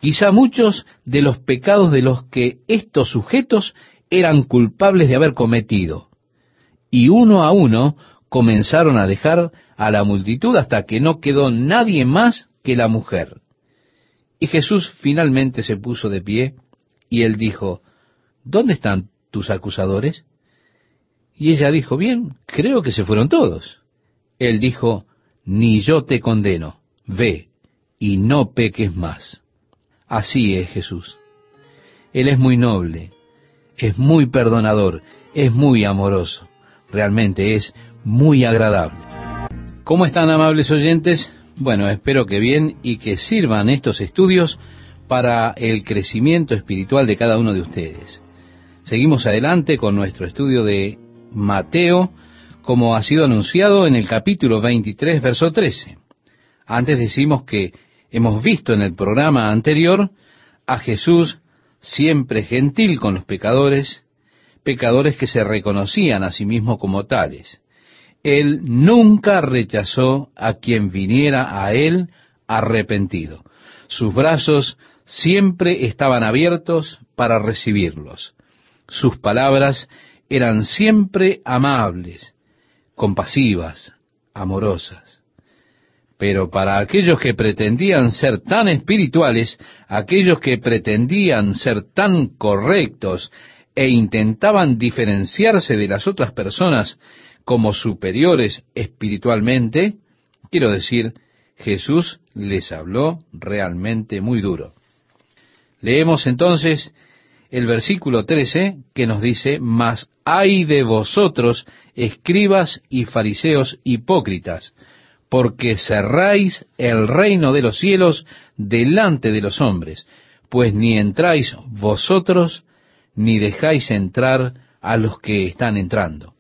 quizá muchos de los pecados de los que estos sujetos eran culpables de haber cometido. Y uno a uno comenzaron a dejar a la multitud hasta que no quedó nadie más que la mujer. Y Jesús finalmente se puso de pie y él dijo, ¿Dónde están tus acusadores? Y ella dijo, bien, creo que se fueron todos. Él dijo, ni yo te condeno, ve y no peques más. Así es Jesús. Él es muy noble, es muy perdonador, es muy amoroso, realmente es muy agradable. ¿Cómo están amables oyentes? Bueno, espero que bien y que sirvan estos estudios para el crecimiento espiritual de cada uno de ustedes. Seguimos adelante con nuestro estudio de Mateo, como ha sido anunciado en el capítulo 23, verso 13. Antes decimos que Hemos visto en el programa anterior a Jesús siempre gentil con los pecadores, pecadores que se reconocían a sí mismos como tales. Él nunca rechazó a quien viniera a él arrepentido. Sus brazos siempre estaban abiertos para recibirlos. Sus palabras eran siempre amables, compasivas, amorosas. Pero para aquellos que pretendían ser tan espirituales, aquellos que pretendían ser tan correctos e intentaban diferenciarse de las otras personas como superiores espiritualmente, quiero decir, Jesús les habló realmente muy duro. Leemos entonces el versículo 13 que nos dice, Mas hay de vosotros, escribas y fariseos hipócritas, porque cerráis el reino de los cielos delante de los hombres, pues ni entráis vosotros, ni dejáis entrar a los que están entrando.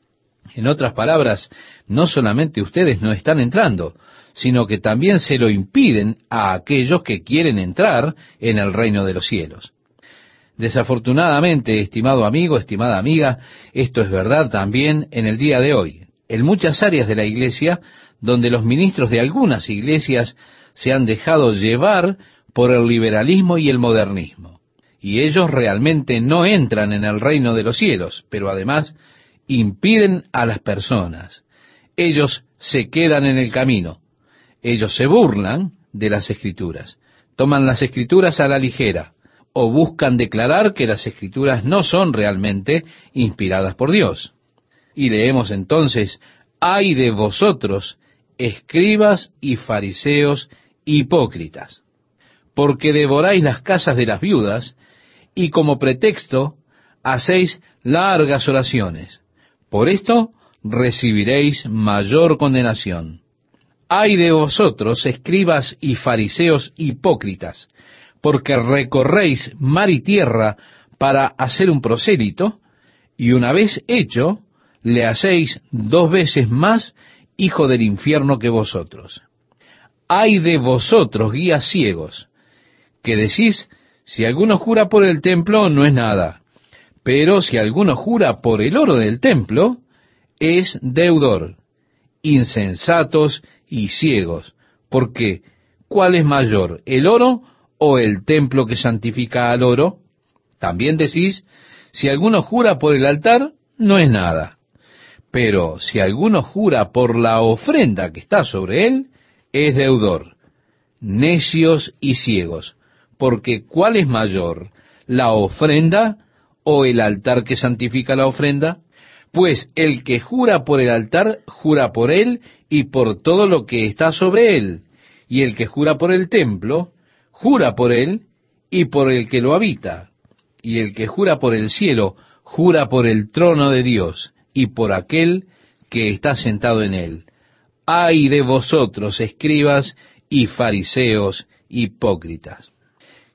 En otras palabras, no solamente ustedes no están entrando, sino que también se lo impiden a aquellos que quieren entrar en el reino de los cielos. Desafortunadamente, estimado amigo, estimada amiga, esto es verdad también en el día de hoy. En muchas áreas de la iglesia, donde los ministros de algunas iglesias se han dejado llevar por el liberalismo y el modernismo. Y ellos realmente no entran en el reino de los cielos, pero además impiden a las personas. Ellos se quedan en el camino. Ellos se burlan de las escrituras. Toman las escrituras a la ligera o buscan declarar que las escrituras no son realmente inspiradas por Dios. Y leemos entonces, ay de vosotros, escribas y fariseos hipócritas, porque devoráis las casas de las viudas y como pretexto hacéis largas oraciones. Por esto recibiréis mayor condenación. Ay de vosotros, escribas y fariseos hipócritas, porque recorréis mar y tierra para hacer un prosélito, y una vez hecho, le hacéis dos veces más hijo del infierno que vosotros. Ay de vosotros, guías ciegos, que decís, si alguno jura por el templo, no es nada, pero si alguno jura por el oro del templo, es deudor, insensatos y ciegos, porque ¿cuál es mayor, el oro o el templo que santifica al oro? También decís, si alguno jura por el altar, no es nada. Pero si alguno jura por la ofrenda que está sobre él, es deudor. Necios y ciegos, porque ¿cuál es mayor, la ofrenda o el altar que santifica la ofrenda? Pues el que jura por el altar, jura por él y por todo lo que está sobre él. Y el que jura por el templo, jura por él y por el que lo habita. Y el que jura por el cielo, jura por el trono de Dios y por aquel que está sentado en él. Ay de vosotros, escribas y fariseos hipócritas.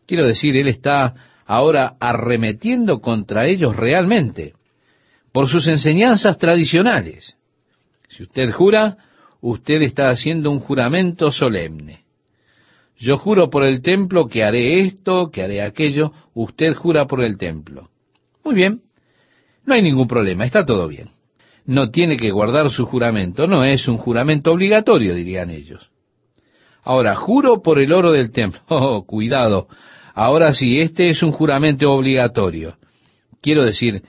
Quiero decir, él está ahora arremetiendo contra ellos realmente, por sus enseñanzas tradicionales. Si usted jura, usted está haciendo un juramento solemne. Yo juro por el templo que haré esto, que haré aquello, usted jura por el templo. Muy bien, no hay ningún problema, está todo bien. No tiene que guardar su juramento, no es un juramento obligatorio, dirían ellos. Ahora, juro por el oro del templo. Oh, cuidado. Ahora sí, este es un juramento obligatorio. Quiero decir,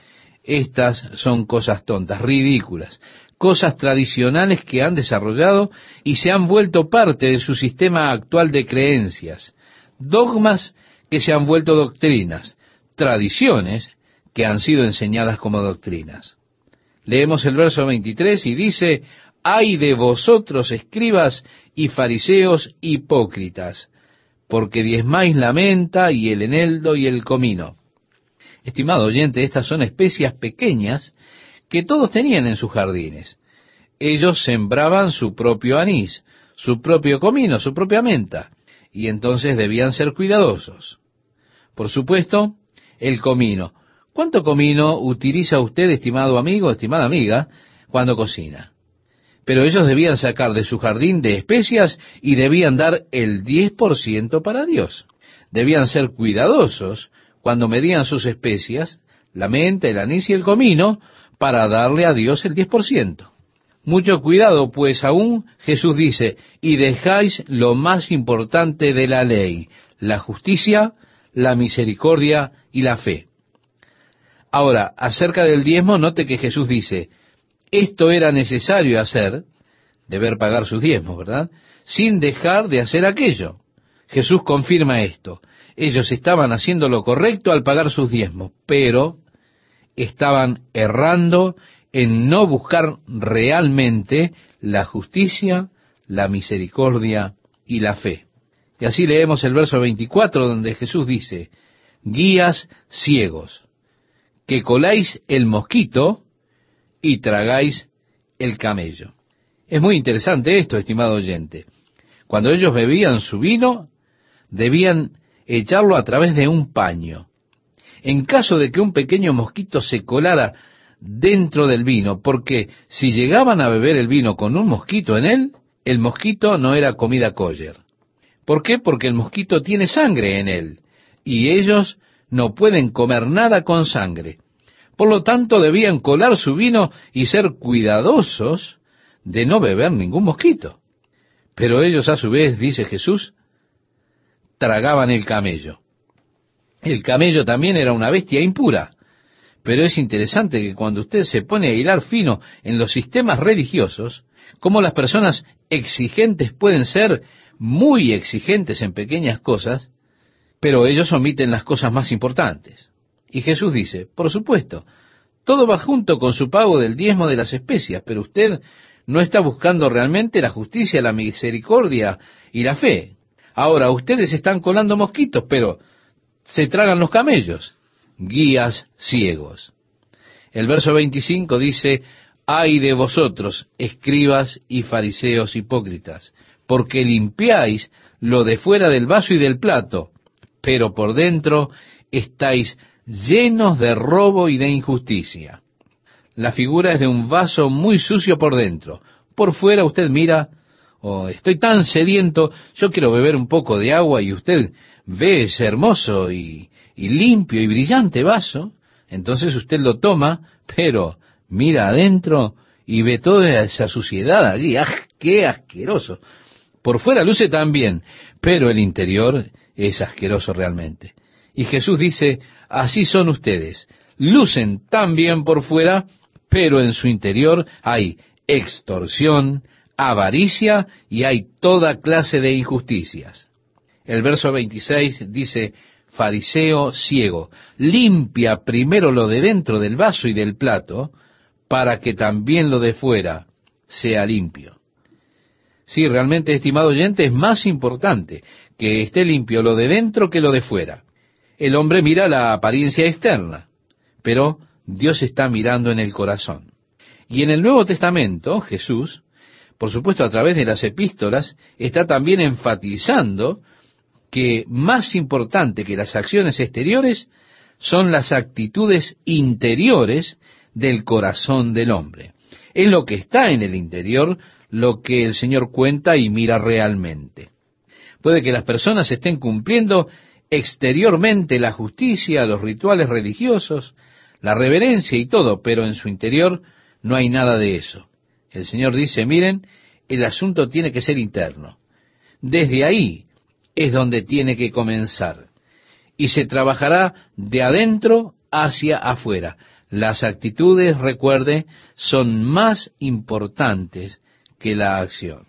estas son cosas tontas, ridículas cosas tradicionales que han desarrollado y se han vuelto parte de su sistema actual de creencias, dogmas que se han vuelto doctrinas, tradiciones que han sido enseñadas como doctrinas. Leemos el verso 23 y dice, ay de vosotros escribas y fariseos hipócritas, porque diezmáis la menta y el eneldo y el comino. Estimado oyente, estas son especias pequeñas que todos tenían en sus jardines. Ellos sembraban su propio anís, su propio comino, su propia menta, y entonces debían ser cuidadosos. Por supuesto, el comino. ¿Cuánto comino utiliza usted, estimado amigo, estimada amiga, cuando cocina? Pero ellos debían sacar de su jardín de especias y debían dar el 10% para Dios. Debían ser cuidadosos cuando medían sus especias, la menta, el anís y el comino, para darle a Dios el 10%. Mucho cuidado, pues aún Jesús dice, y dejáis lo más importante de la ley, la justicia, la misericordia y la fe. Ahora, acerca del diezmo, note que Jesús dice, esto era necesario hacer, deber pagar sus diezmos, ¿verdad? Sin dejar de hacer aquello. Jesús confirma esto. Ellos estaban haciendo lo correcto al pagar sus diezmos, pero estaban errando en no buscar realmente la justicia, la misericordia y la fe. Y así leemos el verso 24 donde Jesús dice, guías ciegos, que coláis el mosquito y tragáis el camello. Es muy interesante esto, estimado oyente. Cuando ellos bebían su vino, debían echarlo a través de un paño. En caso de que un pequeño mosquito se colara dentro del vino, porque si llegaban a beber el vino con un mosquito en él, el mosquito no era comida kosher. ¿Por qué? Porque el mosquito tiene sangre en él, y ellos no pueden comer nada con sangre. Por lo tanto, debían colar su vino y ser cuidadosos de no beber ningún mosquito. Pero ellos a su vez, dice Jesús, tragaban el camello. El camello también era una bestia impura. Pero es interesante que cuando usted se pone a hilar fino en los sistemas religiosos, cómo las personas exigentes pueden ser muy exigentes en pequeñas cosas, pero ellos omiten las cosas más importantes. Y Jesús dice, por supuesto, todo va junto con su pago del diezmo de las especias, pero usted no está buscando realmente la justicia, la misericordia y la fe. Ahora, ustedes están colando mosquitos, pero se tragan los camellos, guías ciegos. El verso 25 dice, ay de vosotros, escribas y fariseos hipócritas, porque limpiáis lo de fuera del vaso y del plato, pero por dentro estáis llenos de robo y de injusticia. La figura es de un vaso muy sucio por dentro. Por fuera usted mira, oh, estoy tan sediento, yo quiero beber un poco de agua y usted ve ese hermoso y, y limpio y brillante vaso, entonces usted lo toma, pero mira adentro y ve toda esa suciedad allí. ¡Ah, qué asqueroso! Por fuera luce tan bien, pero el interior es asqueroso realmente. Y Jesús dice, así son ustedes, lucen tan bien por fuera, pero en su interior hay extorsión, avaricia y hay toda clase de injusticias. El verso 26 dice, fariseo ciego, limpia primero lo de dentro del vaso y del plato, para que también lo de fuera sea limpio. Sí, realmente, estimado oyente, es más importante que esté limpio lo de dentro que lo de fuera. El hombre mira la apariencia externa, pero Dios está mirando en el corazón. Y en el Nuevo Testamento, Jesús, por supuesto a través de las epístolas, está también enfatizando que más importante que las acciones exteriores son las actitudes interiores del corazón del hombre. Es lo que está en el interior lo que el Señor cuenta y mira realmente. Puede que las personas estén cumpliendo exteriormente la justicia, los rituales religiosos, la reverencia y todo, pero en su interior no hay nada de eso. El Señor dice, miren, el asunto tiene que ser interno. Desde ahí es donde tiene que comenzar. Y se trabajará de adentro hacia afuera. Las actitudes, recuerde, son más importantes que la acción.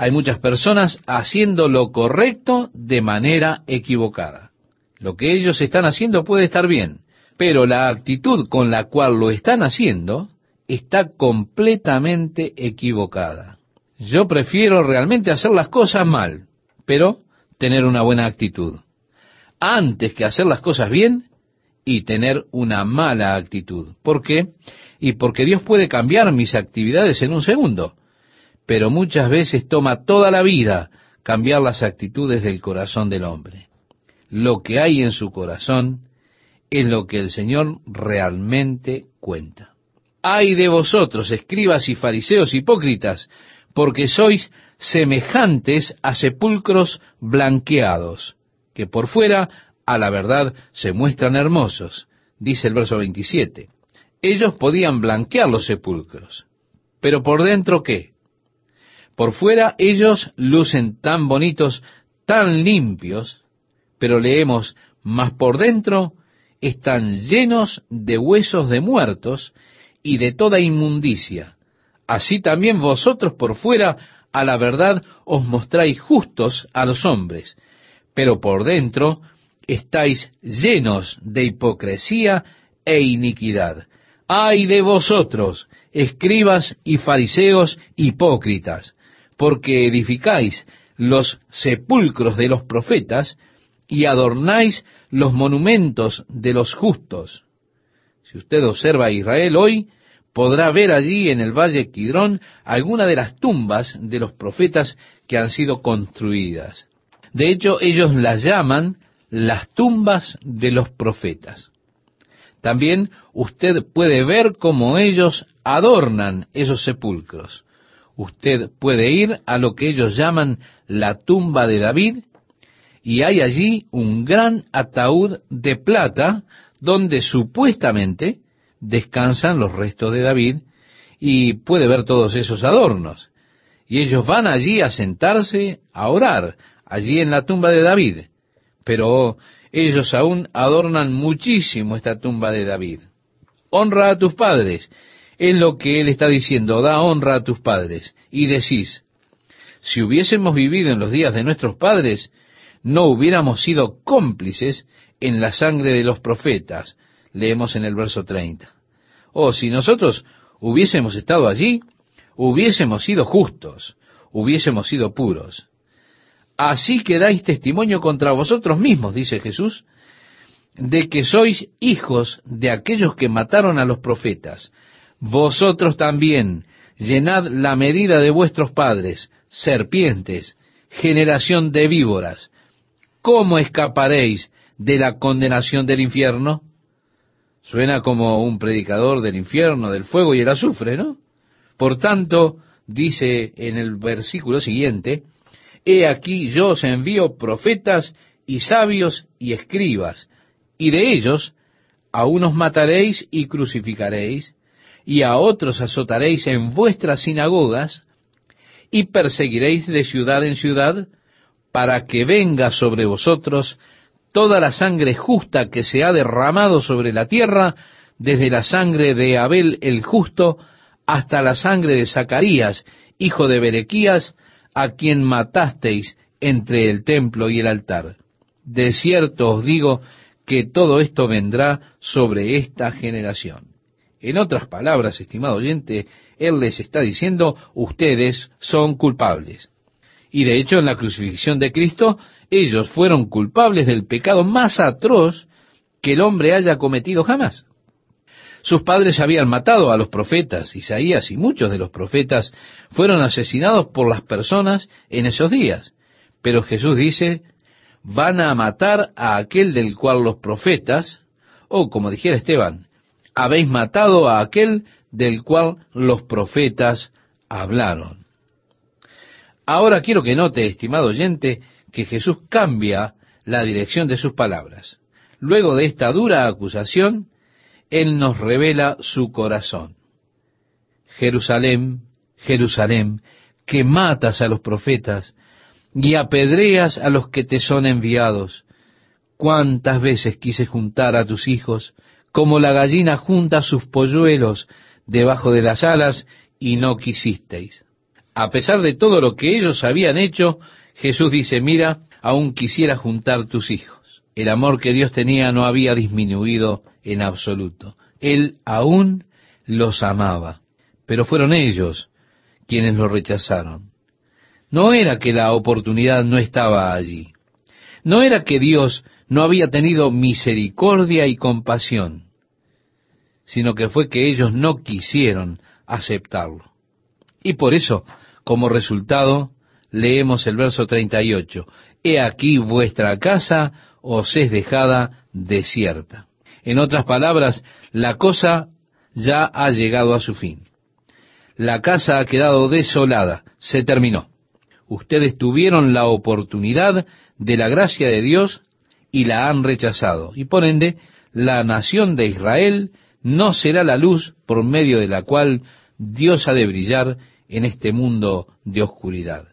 Hay muchas personas haciendo lo correcto de manera equivocada. Lo que ellos están haciendo puede estar bien, pero la actitud con la cual lo están haciendo está completamente equivocada. Yo prefiero realmente hacer las cosas mal, pero tener una buena actitud, antes que hacer las cosas bien y tener una mala actitud. ¿Por qué? Y porque Dios puede cambiar mis actividades en un segundo, pero muchas veces toma toda la vida cambiar las actitudes del corazón del hombre. Lo que hay en su corazón es lo que el Señor realmente cuenta. Ay de vosotros, escribas y fariseos hipócritas, porque sois semejantes a sepulcros blanqueados, que por fuera a la verdad se muestran hermosos, dice el verso 27. Ellos podían blanquear los sepulcros, pero por dentro qué? Por fuera ellos lucen tan bonitos, tan limpios, pero leemos, mas por dentro están llenos de huesos de muertos y de toda inmundicia. Así también vosotros por fuera a la verdad os mostráis justos a los hombres, pero por dentro estáis llenos de hipocresía e iniquidad. Ay de vosotros, escribas y fariseos hipócritas, porque edificáis los sepulcros de los profetas y adornáis los monumentos de los justos. Si usted observa a Israel hoy, podrá ver allí en el valle Quidrón alguna de las tumbas de los profetas que han sido construidas. De hecho, ellos las llaman las tumbas de los profetas. También usted puede ver cómo ellos adornan esos sepulcros. Usted puede ir a lo que ellos llaman la tumba de David y hay allí un gran ataúd de plata donde supuestamente descansan los restos de David y puede ver todos esos adornos. Y ellos van allí a sentarse a orar, allí en la tumba de David. Pero ellos aún adornan muchísimo esta tumba de David. Honra a tus padres. Es lo que él está diciendo, da honra a tus padres. Y decís, si hubiésemos vivido en los días de nuestros padres, no hubiéramos sido cómplices en la sangre de los profetas. Leemos en el verso 30. Oh, si nosotros hubiésemos estado allí, hubiésemos sido justos, hubiésemos sido puros. Así que dais testimonio contra vosotros mismos, dice Jesús, de que sois hijos de aquellos que mataron a los profetas. Vosotros también llenad la medida de vuestros padres, serpientes, generación de víboras. ¿Cómo escaparéis de la condenación del infierno? Suena como un predicador del infierno, del fuego y el azufre, ¿no? Por tanto, dice en el versículo siguiente, He aquí yo os envío profetas y sabios y escribas, y de ellos a unos mataréis y crucificaréis, y a otros azotaréis en vuestras sinagogas, y perseguiréis de ciudad en ciudad, para que venga sobre vosotros toda la sangre justa que se ha derramado sobre la tierra, desde la sangre de Abel el justo hasta la sangre de Zacarías, hijo de Berequías, a quien matasteis entre el templo y el altar. De cierto os digo que todo esto vendrá sobre esta generación. En otras palabras, estimado oyente, Él les está diciendo, ustedes son culpables. Y de hecho, en la crucifixión de Cristo, ellos fueron culpables del pecado más atroz que el hombre haya cometido jamás. Sus padres habían matado a los profetas, Isaías y muchos de los profetas fueron asesinados por las personas en esos días. Pero Jesús dice, van a matar a aquel del cual los profetas, o como dijera Esteban, habéis matado a aquel del cual los profetas hablaron. Ahora quiero que note, estimado oyente, que Jesús cambia la dirección de sus palabras. Luego de esta dura acusación, Él nos revela su corazón. Jerusalén, Jerusalén, que matas a los profetas y apedreas a los que te son enviados. Cuántas veces quise juntar a tus hijos, como la gallina junta sus polluelos debajo de las alas, y no quisisteis. A pesar de todo lo que ellos habían hecho, Jesús dice, mira, aún quisiera juntar tus hijos. El amor que Dios tenía no había disminuido en absoluto. Él aún los amaba, pero fueron ellos quienes lo rechazaron. No era que la oportunidad no estaba allí. No era que Dios no había tenido misericordia y compasión, sino que fue que ellos no quisieron aceptarlo. Y por eso, como resultado, leemos el verso 38. He aquí vuestra casa os es dejada desierta. En otras palabras, la cosa ya ha llegado a su fin. La casa ha quedado desolada, se terminó. Ustedes tuvieron la oportunidad de la gracia de Dios y la han rechazado. Y por ende, la nación de Israel no será la luz por medio de la cual Dios ha de brillar en este mundo de oscuridad.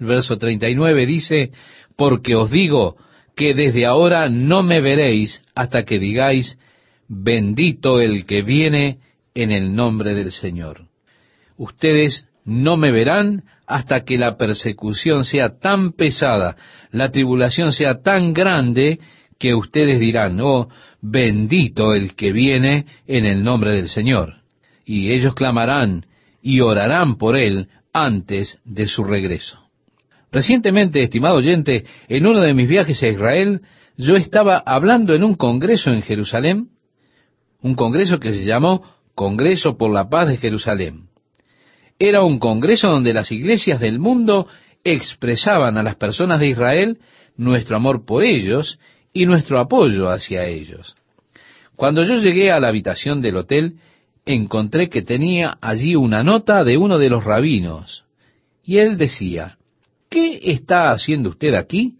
El verso 39 dice, porque os digo que desde ahora no me veréis hasta que digáis, bendito el que viene en el nombre del Señor. Ustedes no me verán hasta que la persecución sea tan pesada, la tribulación sea tan grande, que ustedes dirán, oh, bendito el que viene en el nombre del Señor. Y ellos clamarán y orarán por él antes de su regreso. Recientemente, estimado oyente, en uno de mis viajes a Israel, yo estaba hablando en un congreso en Jerusalén, un congreso que se llamó Congreso por la Paz de Jerusalén. Era un congreso donde las iglesias del mundo expresaban a las personas de Israel nuestro amor por ellos y nuestro apoyo hacia ellos. Cuando yo llegué a la habitación del hotel, encontré que tenía allí una nota de uno de los rabinos, y él decía, ¿qué está haciendo usted aquí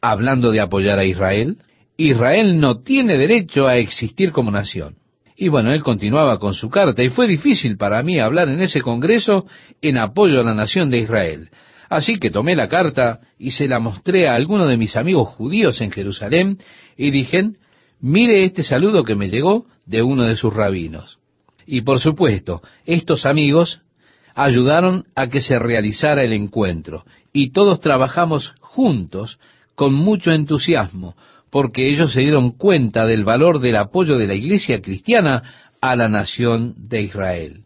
hablando de apoyar a Israel? Israel no tiene derecho a existir como nación. Y bueno, él continuaba con su carta y fue difícil para mí hablar en ese Congreso en apoyo a la nación de Israel. Así que tomé la carta y se la mostré a alguno de mis amigos judíos en Jerusalén y dije, mire este saludo que me llegó de uno de sus rabinos. Y por supuesto, estos amigos ayudaron a que se realizara el encuentro y todos trabajamos juntos con mucho entusiasmo, porque ellos se dieron cuenta del valor del apoyo de la iglesia cristiana a la nación de Israel.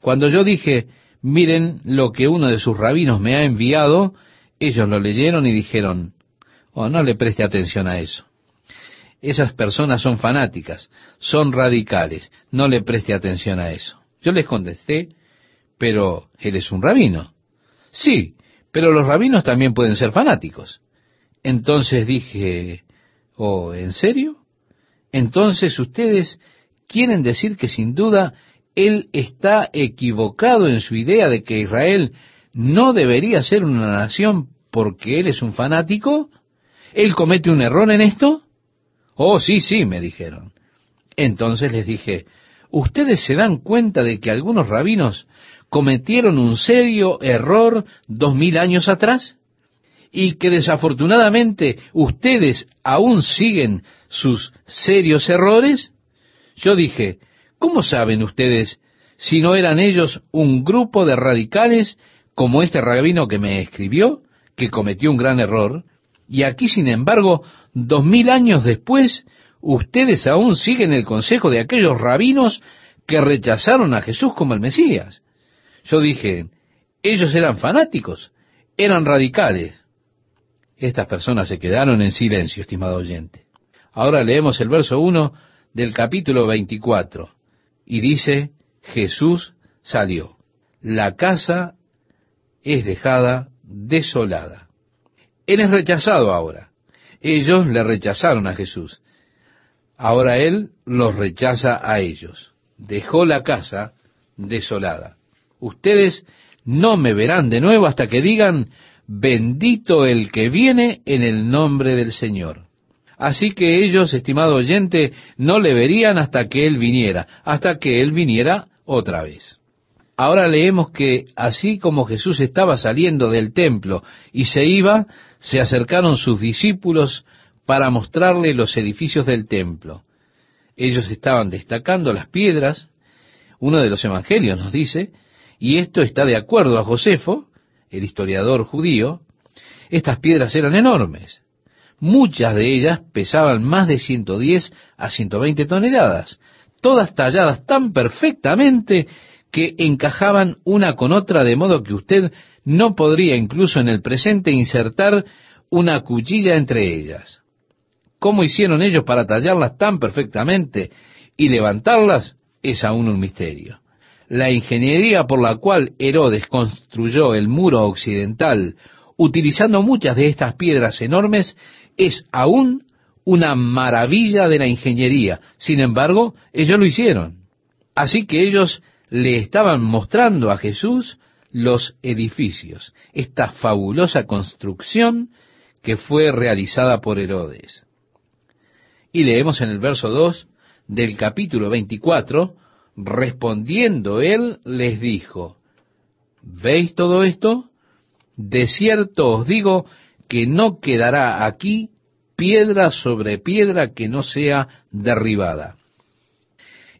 Cuando yo dije, miren lo que uno de sus rabinos me ha enviado, ellos lo leyeron y dijeron, oh, no le preste atención a eso. Esas personas son fanáticas, son radicales, no le preste atención a eso. Yo les contesté, pero él es un rabino. Sí, pero los rabinos también pueden ser fanáticos. Entonces dije, ¿oh, en serio? Entonces ustedes quieren decir que sin duda él está equivocado en su idea de que Israel no debería ser una nación porque él es un fanático? ¿Él comete un error en esto? Oh, sí, sí, me dijeron. Entonces les dije, ¿ustedes se dan cuenta de que algunos rabinos cometieron un serio error dos mil años atrás? Y que desafortunadamente ustedes aún siguen sus serios errores? Yo dije, ¿cómo saben ustedes si no eran ellos un grupo de radicales como este rabino que me escribió, que cometió un gran error, y aquí, sin embargo, dos mil años después, ustedes aún siguen el consejo de aquellos rabinos que rechazaron a Jesús como el Mesías. Yo dije, ellos eran fanáticos, eran radicales. Estas personas se quedaron en silencio, estimado oyente. Ahora leemos el verso 1 del capítulo 24 y dice, Jesús salió. La casa es dejada desolada. Él es rechazado ahora. Ellos le rechazaron a Jesús. Ahora Él los rechaza a ellos. Dejó la casa desolada. Ustedes no me verán de nuevo hasta que digan, bendito el que viene en el nombre del Señor. Así que ellos, estimado oyente, no le verían hasta que Él viniera, hasta que Él viniera otra vez. Ahora leemos que así como Jesús estaba saliendo del templo y se iba, se acercaron sus discípulos para mostrarle los edificios del templo. Ellos estaban destacando las piedras, uno de los evangelios nos dice, y esto está de acuerdo a Josefo, el historiador judío, estas piedras eran enormes. Muchas de ellas pesaban más de 110 a 120 toneladas, todas talladas tan perfectamente que encajaban una con otra de modo que usted no podría incluso en el presente insertar una cuchilla entre ellas. ¿Cómo hicieron ellos para tallarlas tan perfectamente y levantarlas? Es aún un misterio. La ingeniería por la cual Herodes construyó el muro occidental utilizando muchas de estas piedras enormes es aún una maravilla de la ingeniería. Sin embargo, ellos lo hicieron. Así que ellos le estaban mostrando a Jesús los edificios, esta fabulosa construcción que fue realizada por Herodes. Y leemos en el verso 2 del capítulo 24, respondiendo él les dijo, ¿veis todo esto? De cierto os digo que no quedará aquí piedra sobre piedra que no sea derribada.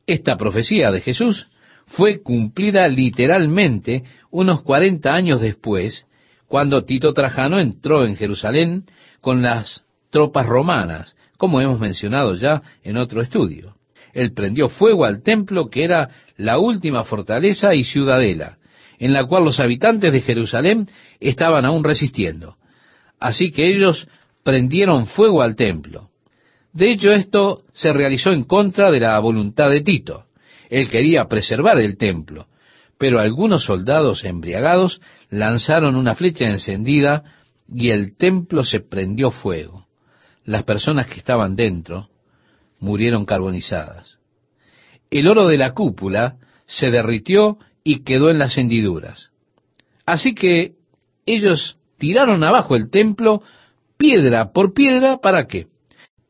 Esta profecía de Jesús fue cumplida literalmente unos cuarenta años después, cuando Tito Trajano entró en Jerusalén con las tropas romanas, como hemos mencionado ya en otro estudio. Él prendió fuego al templo que era la última fortaleza y ciudadela, en la cual los habitantes de Jerusalén estaban aún resistiendo. Así que ellos prendieron fuego al templo. De hecho, esto se realizó en contra de la voluntad de Tito. Él quería preservar el templo, pero algunos soldados embriagados lanzaron una flecha encendida y el templo se prendió fuego. Las personas que estaban dentro murieron carbonizadas. El oro de la cúpula se derritió y quedó en las hendiduras. Así que ellos tiraron abajo el templo piedra por piedra, ¿para qué?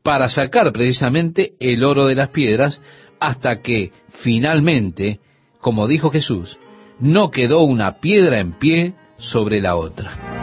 Para sacar precisamente el oro de las piedras hasta que finalmente, como dijo Jesús, no quedó una piedra en pie sobre la otra.